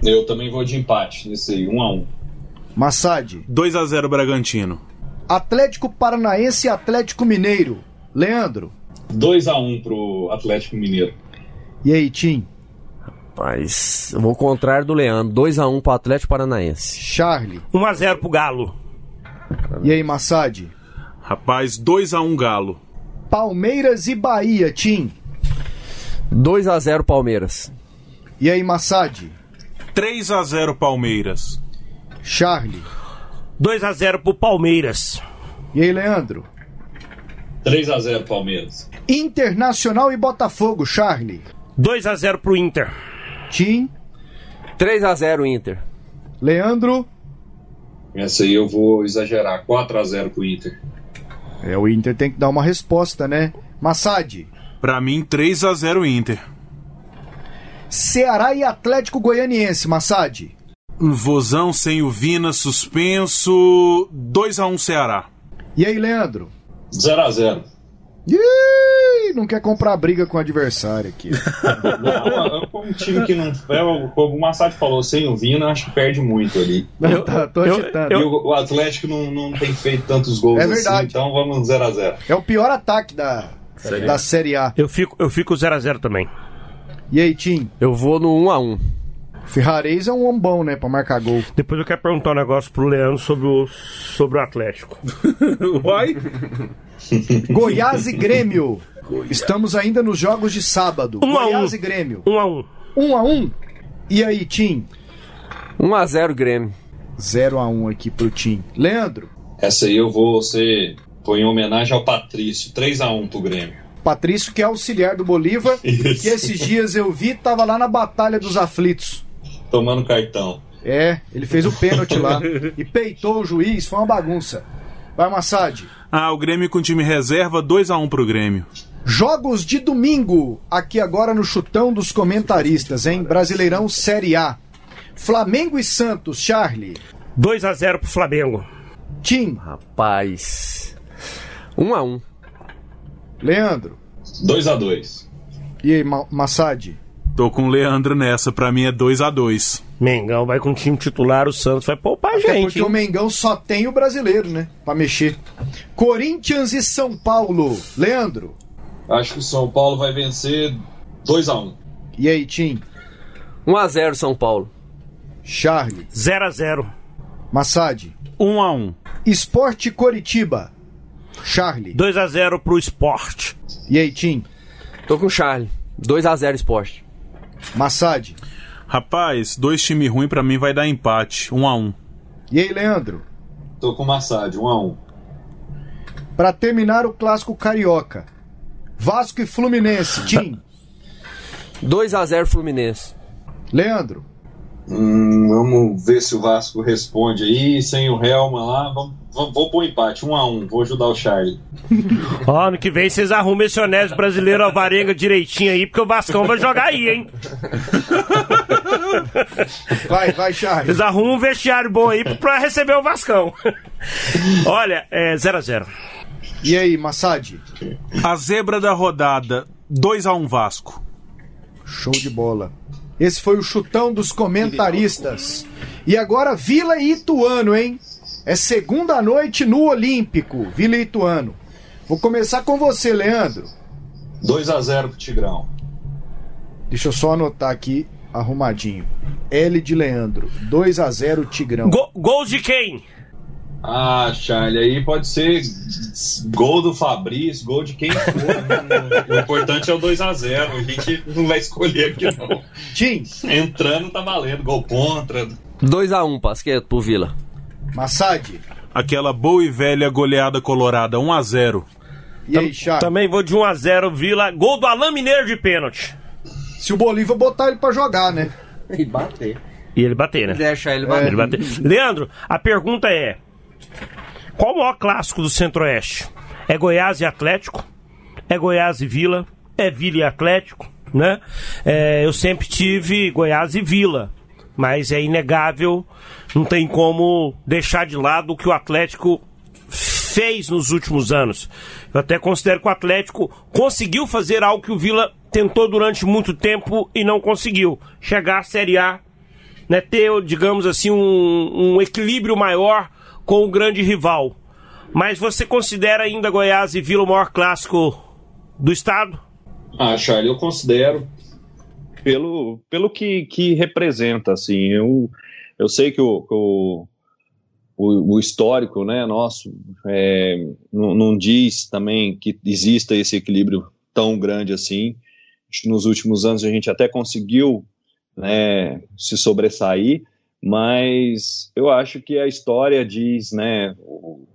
Eu também vou de empate nesse aí, 1 a 1
Massad,
2x0 Bragantino.
Atlético Paranaense e Atlético Mineiro, Leandro,
2 a 1 pro Atlético Mineiro.
e aí, Tim,
Mas eu vou ao contrário do Leandro. 2x1 um pro Atlético Paranaense.
Charlie,
1x0 pro Galo.
e aí, Massad,
Rapaz, 2x1 Galo.
Palmeiras e Bahia, Tim,
2x0 Palmeiras.
e aí, Massad,
3x0 Palmeiras.
Charlie,
2x0 pro Palmeiras.
e aí, Leandro,
3 a 0 Palmeiras.
Internacional e Botafogo, Charlie,
2x0 pro Inter.
Tim,
3x0 Inter.
Leandro,
Essa aí eu vou exagerar, 4 a 0 pro Inter.
É, o Inter tem que dar uma resposta, né? Massad,
Pra mim, 3x0 Inter.
Ceará e Atlético Goianiense, Massad.
Um vozão sem o Vina suspenso. 2x1 Ceará.
E aí, Leandro?
0 a 0
Ih, não quer comprar briga com o adversário aqui.
Não, é um time que não. É, o- como o Massad falou, sem o Vina, acho que perde muito ali.
Não, tá, tô
eu-
agitando.
E o, o Atlético não, não tem feito tantos gols
É
assim,
verdade.
então vamos 0 a 0
É o pior ataque da, da Série A.
Eu fico, eu fico 0x0 também.
E aí, Tim?
Eu vou no 1x1.
Ferrarez é um ombão, né, pra marcar gol.
Depois eu quero perguntar um negócio pro Leandro sobre o, sobre o Atlético.
Vai?
Goiás e Grêmio. Estamos ainda nos jogos de sábado.
Um a
Goiás
um.
e Grêmio.
1x1.
1 a 1 E aí, Tim?
1x0 Grêmio.
0 a 1 aqui pro Tim. Leandro?
Essa aí eu vou ser. Foi em homenagem ao Patrício, 3 a 1 pro Grêmio.
Patrício, que é auxiliar do Bolívar,
Isso.
que esses dias eu vi, tava lá na Batalha dos Aflitos.
Tomando cartão.
É, ele fez o pênalti lá. E peitou o juiz, foi uma bagunça. Vai, Massad.
Ah, o Grêmio com time reserva, 2x1 pro Grêmio.
Jogos de domingo, aqui agora no chutão dos comentaristas, hein? Brasileirão Série A. Flamengo e Santos, Charlie.
2x0 pro Flamengo.
Tim,
Rapaz. 1x1.
Leandro.
2 a 2
E aí, Ma Massad?
Tô com o Leandro nessa, pra mim é 2x2.
Mengão vai com o time titular, o Santos vai poupar a
Até
gente.
porque o
hein?
Mengão só tem o brasileiro, né? Pra mexer. Corinthians e São Paulo. Leandro.
Acho que o São Paulo vai vencer 2 a 1
E aí, Tim?
1x0 São Paulo.
Charlie.
0x0.
Massad.
1x1.
Esporte Coritiba. Charlie.
2x0 pro Sport.
E aí, Tim?
Tô com o Charlie. 2x0 Esporte.
Massad.
Rapaz, dois times ruins pra mim vai dar empate. 1x1.
E aí, Leandro?
Tô com o Massad, 1 a 1
Pra terminar o clássico carioca. Vasco e Fluminense. Tim.
2x0 Fluminense.
Leandro.
Hum, vamos ver se o Vasco responde aí. Sem o Helma lá, vamos, vamos, vou pôr empate, 1 a 1 Vou ajudar o Charlie.
Ó, ano que vem vocês arrumam esse honesto brasileiro Alvarenga direitinho aí, porque o Vascão vai jogar aí, hein?
Vai, vai, Charles.
Eles arrumam um vestiário bom aí pra receber o Vascão. Olha, é 0x0.
E aí, Massad?
A zebra da rodada, 2x1 Vasco.
Show de bola. Esse foi o chutão dos comentaristas. E agora Vila e Ituano, hein? É segunda noite no Olímpico, Vila Ituano. Vou começar com você, Leandro.
2 a 0 pro Tigrão.
Deixa eu só anotar aqui, arrumadinho. L de Leandro, 2 a 0 Tigrão.
Go gols de quem?
Ah, Charlie, aí pode ser gol do Fabrício, gol de quem for. né? o importante é o 2x0. A, gente não vai escolher aqui, não.
Tim,
Entrando tá valendo, gol contra.
2x1, Pasqueto, pro Vila.
Massad.
Aquela boa e velha goleada colorada, 1x0.
E aí, Charles?
Também vou de 1x0 Vila. Gol do Alain Mineiro de pênalti.
Se o Bolívar botar ele pra jogar, né?
E bater.
E ele bater, né?
Deixa ele
Ele bater. Leandro, a pergunta é: qual o maior clássico do Centro-Oeste? É Goiás e Atlético? É Goiás e Vila? É Vila e Atlético? Né? É, eu sempre tive Goiás e Vila, mas é inegável, não tem como deixar de lado o que o Atlético fez nos últimos anos. Eu até considero que o Atlético conseguiu fazer algo que o Vila tentou durante muito tempo e não conseguiu: chegar à Série A né, ter, digamos assim, um, um equilíbrio maior com o grande rival. Mas você considera ainda Goiás e Vila o maior clássico do estado?
Ah, Charlie, eu considero pelo, pelo que, que representa, assim, eu, eu sei que o, o, o, o histórico, né, nosso, é, não, não diz também que exista esse equilíbrio tão grande assim, nos últimos anos a gente até conseguiu né, se sobressair, mas eu acho que a história diz, né, o,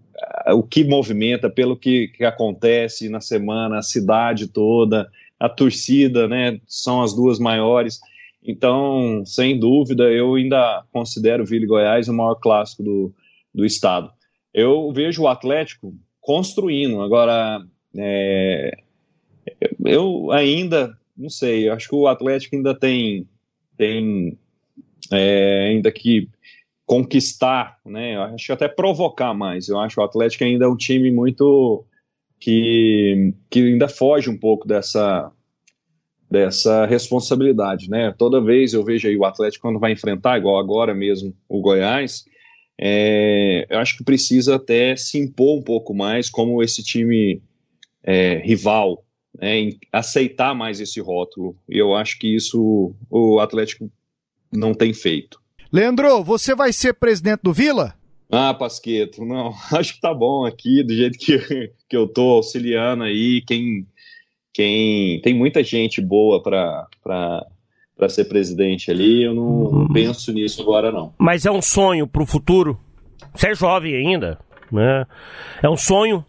o que movimenta, pelo que, que acontece na semana, a cidade toda, a torcida, né, são as duas maiores. Então, sem dúvida, eu ainda considero Vila e Goiás o maior clássico do, do estado. Eu vejo o Atlético construindo, agora, é, eu ainda, não sei, acho que o Atlético ainda tem tem é, ainda que conquistar, né? Eu acho que até provocar mais. Eu acho que o Atlético ainda é um time muito que, que ainda foge um pouco dessa dessa responsabilidade, né? Toda vez eu vejo aí o Atlético quando vai enfrentar, igual agora mesmo o Goiás, é, eu acho que precisa até se impor um pouco mais como esse time é, rival, né, aceitar mais esse rótulo. E eu acho que isso o Atlético não tem feito.
Leandro, você vai ser presidente do Vila?
Ah, Pasqueto, não, acho que tá bom aqui, do jeito que, que eu tô auxiliando aí, quem, quem tem muita gente boa para para ser presidente ali, eu não, não penso nisso agora não.
Mas é um sonho pro futuro? Você é jovem ainda, né? É um sonho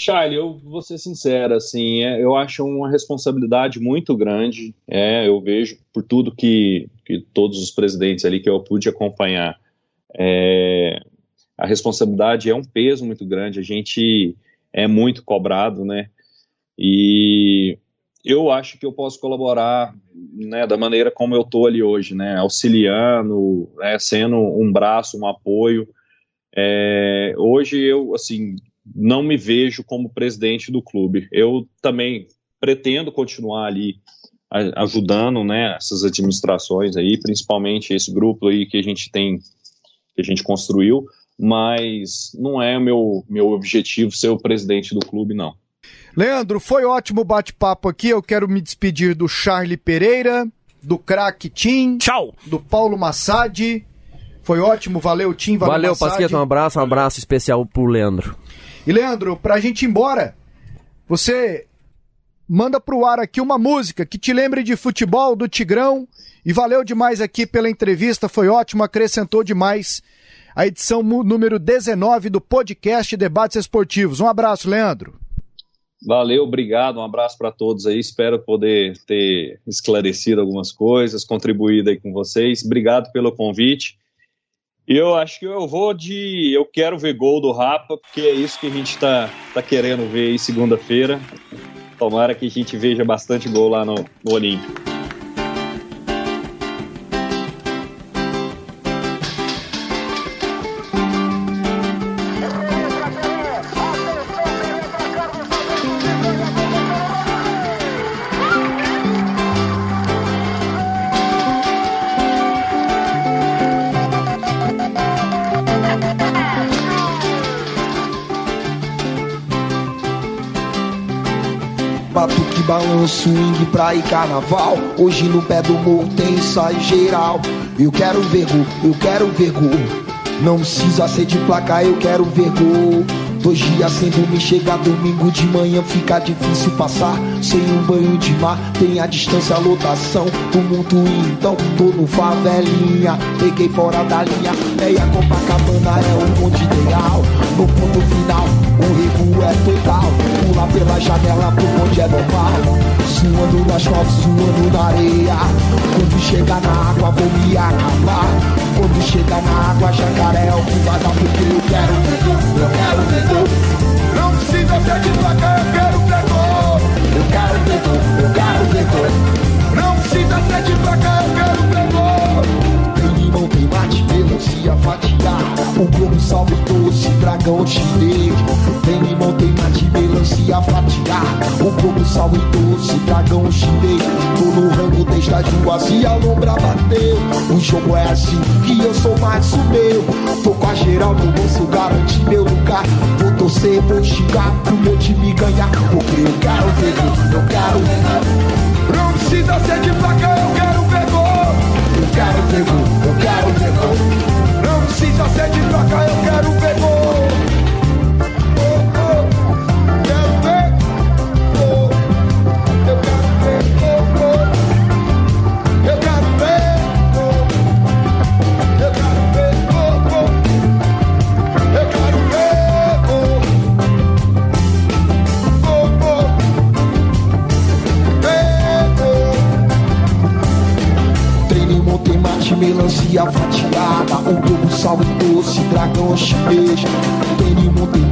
Charlie, eu vou ser sincero, assim, é, eu acho uma responsabilidade muito grande. É, eu vejo por tudo que, que todos os presidentes ali que eu pude acompanhar, é, a responsabilidade é um peso muito grande. A gente é muito cobrado, né? E eu acho que eu posso colaborar, né, da maneira como eu tô ali hoje, né, auxiliando, né, sendo um braço, um apoio. É, hoje eu, assim, não me vejo como presidente do clube. Eu também pretendo continuar ali ajudando, né, essas administrações aí, principalmente esse grupo aí que a gente tem, que a gente construiu, mas não é meu meu objetivo ser o presidente do clube, não.
Leandro, foi ótimo bate-papo aqui. Eu quero me despedir do Charlie Pereira, do craque Tim,
Tchau.
do Paulo Massad. Foi ótimo, valeu Tim, valeu,
Valeu,
Massad.
Pasqueto, um abraço, um abraço especial pro Leandro.
E Leandro, pra gente ir embora, você manda pro ar aqui uma música que te lembre de futebol, do Tigrão. E valeu demais aqui pela entrevista, foi ótimo, acrescentou demais a edição número 19 do podcast Debates Esportivos. Um abraço, Leandro.
Valeu, obrigado, um abraço para todos aí. Espero poder ter esclarecido algumas coisas, contribuído aí com vocês. Obrigado pelo convite. E eu acho que eu vou de. Eu quero ver gol do Rapa, porque é isso que a gente tá, tá querendo ver aí segunda-feira. Tomara que a gente veja bastante gol lá no, no Olímpico.
Balanço, swing, praia e carnaval. Hoje no pé do morro tem ensaio geral. Eu quero ver gol, eu quero ver gol. Não precisa ser de placa, eu quero ver gol. Dois dias sem dormir, chega domingo de manhã, fica difícil passar. Sem um banho de mar, tem a distância, a lotação. Tumulto então, tô no favelinha. Peguei fora da linha, meia Copacabana é o monte ideal. No ponto final, o revo é total. Pular pela janela pro monte é normal. Suando nas costas, suando na areia. Quando chegar na água, vou me acabar. Quando chegar na água, jacaré é o que vai dar porque eu quero eu quero ver. Não precisa ser de placa, eu quero gol. Eu quero gol, eu quero gol. Não precisa ser de placa, eu quero gol. Tem limão, tem mate, melancia fatiada. O globo salve doce, dragão chinês. Tem limão, tem mate, melancia fatiada. O globo salve doce, dragão chinês. Rango desde as ruas e a lombra bateu. O jogo é assim que eu sou mais o meu. Tô com a geral no bolso, garanti meu lugar. Vou torcer, vou xingar pro meu time ganhar. Porque eu quero ver eu quero ver. Não precisa ser de placa, eu quero ver gol. Eu quero ver gol, eu quero ver gol. Não precisa ser de placa, eu quero ver gol. Melancia fatiada O globo sal e doce, dragão chinês. Tem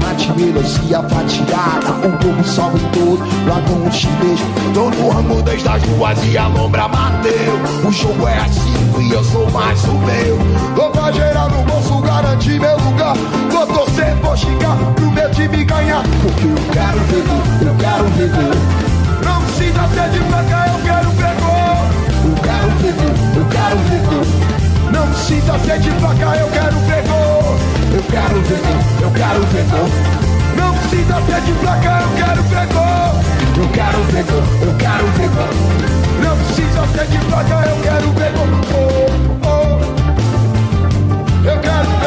mate, melancia fatiada O globo sal e doce, dragão chinês. Tô no ramo desde as ruas e a lombra bateu. O jogo é assim e eu sou mais o meu. Tô pra geral no bolso, garantir meu lugar. Vou torcer, vou xingar pro meu time ganhar. Porque eu quero ver eu quero ver Não precisa ser de placa, eu quero ver gol eu quero ver quero Não sinta sede de faca, eu quero ver Eu quero ver eu quero ver Não sinta sede de faca, eu quero ver Eu quero ver eu quero ver Não sinta sede de faca, eu quero ver Oh, oh. Eu quero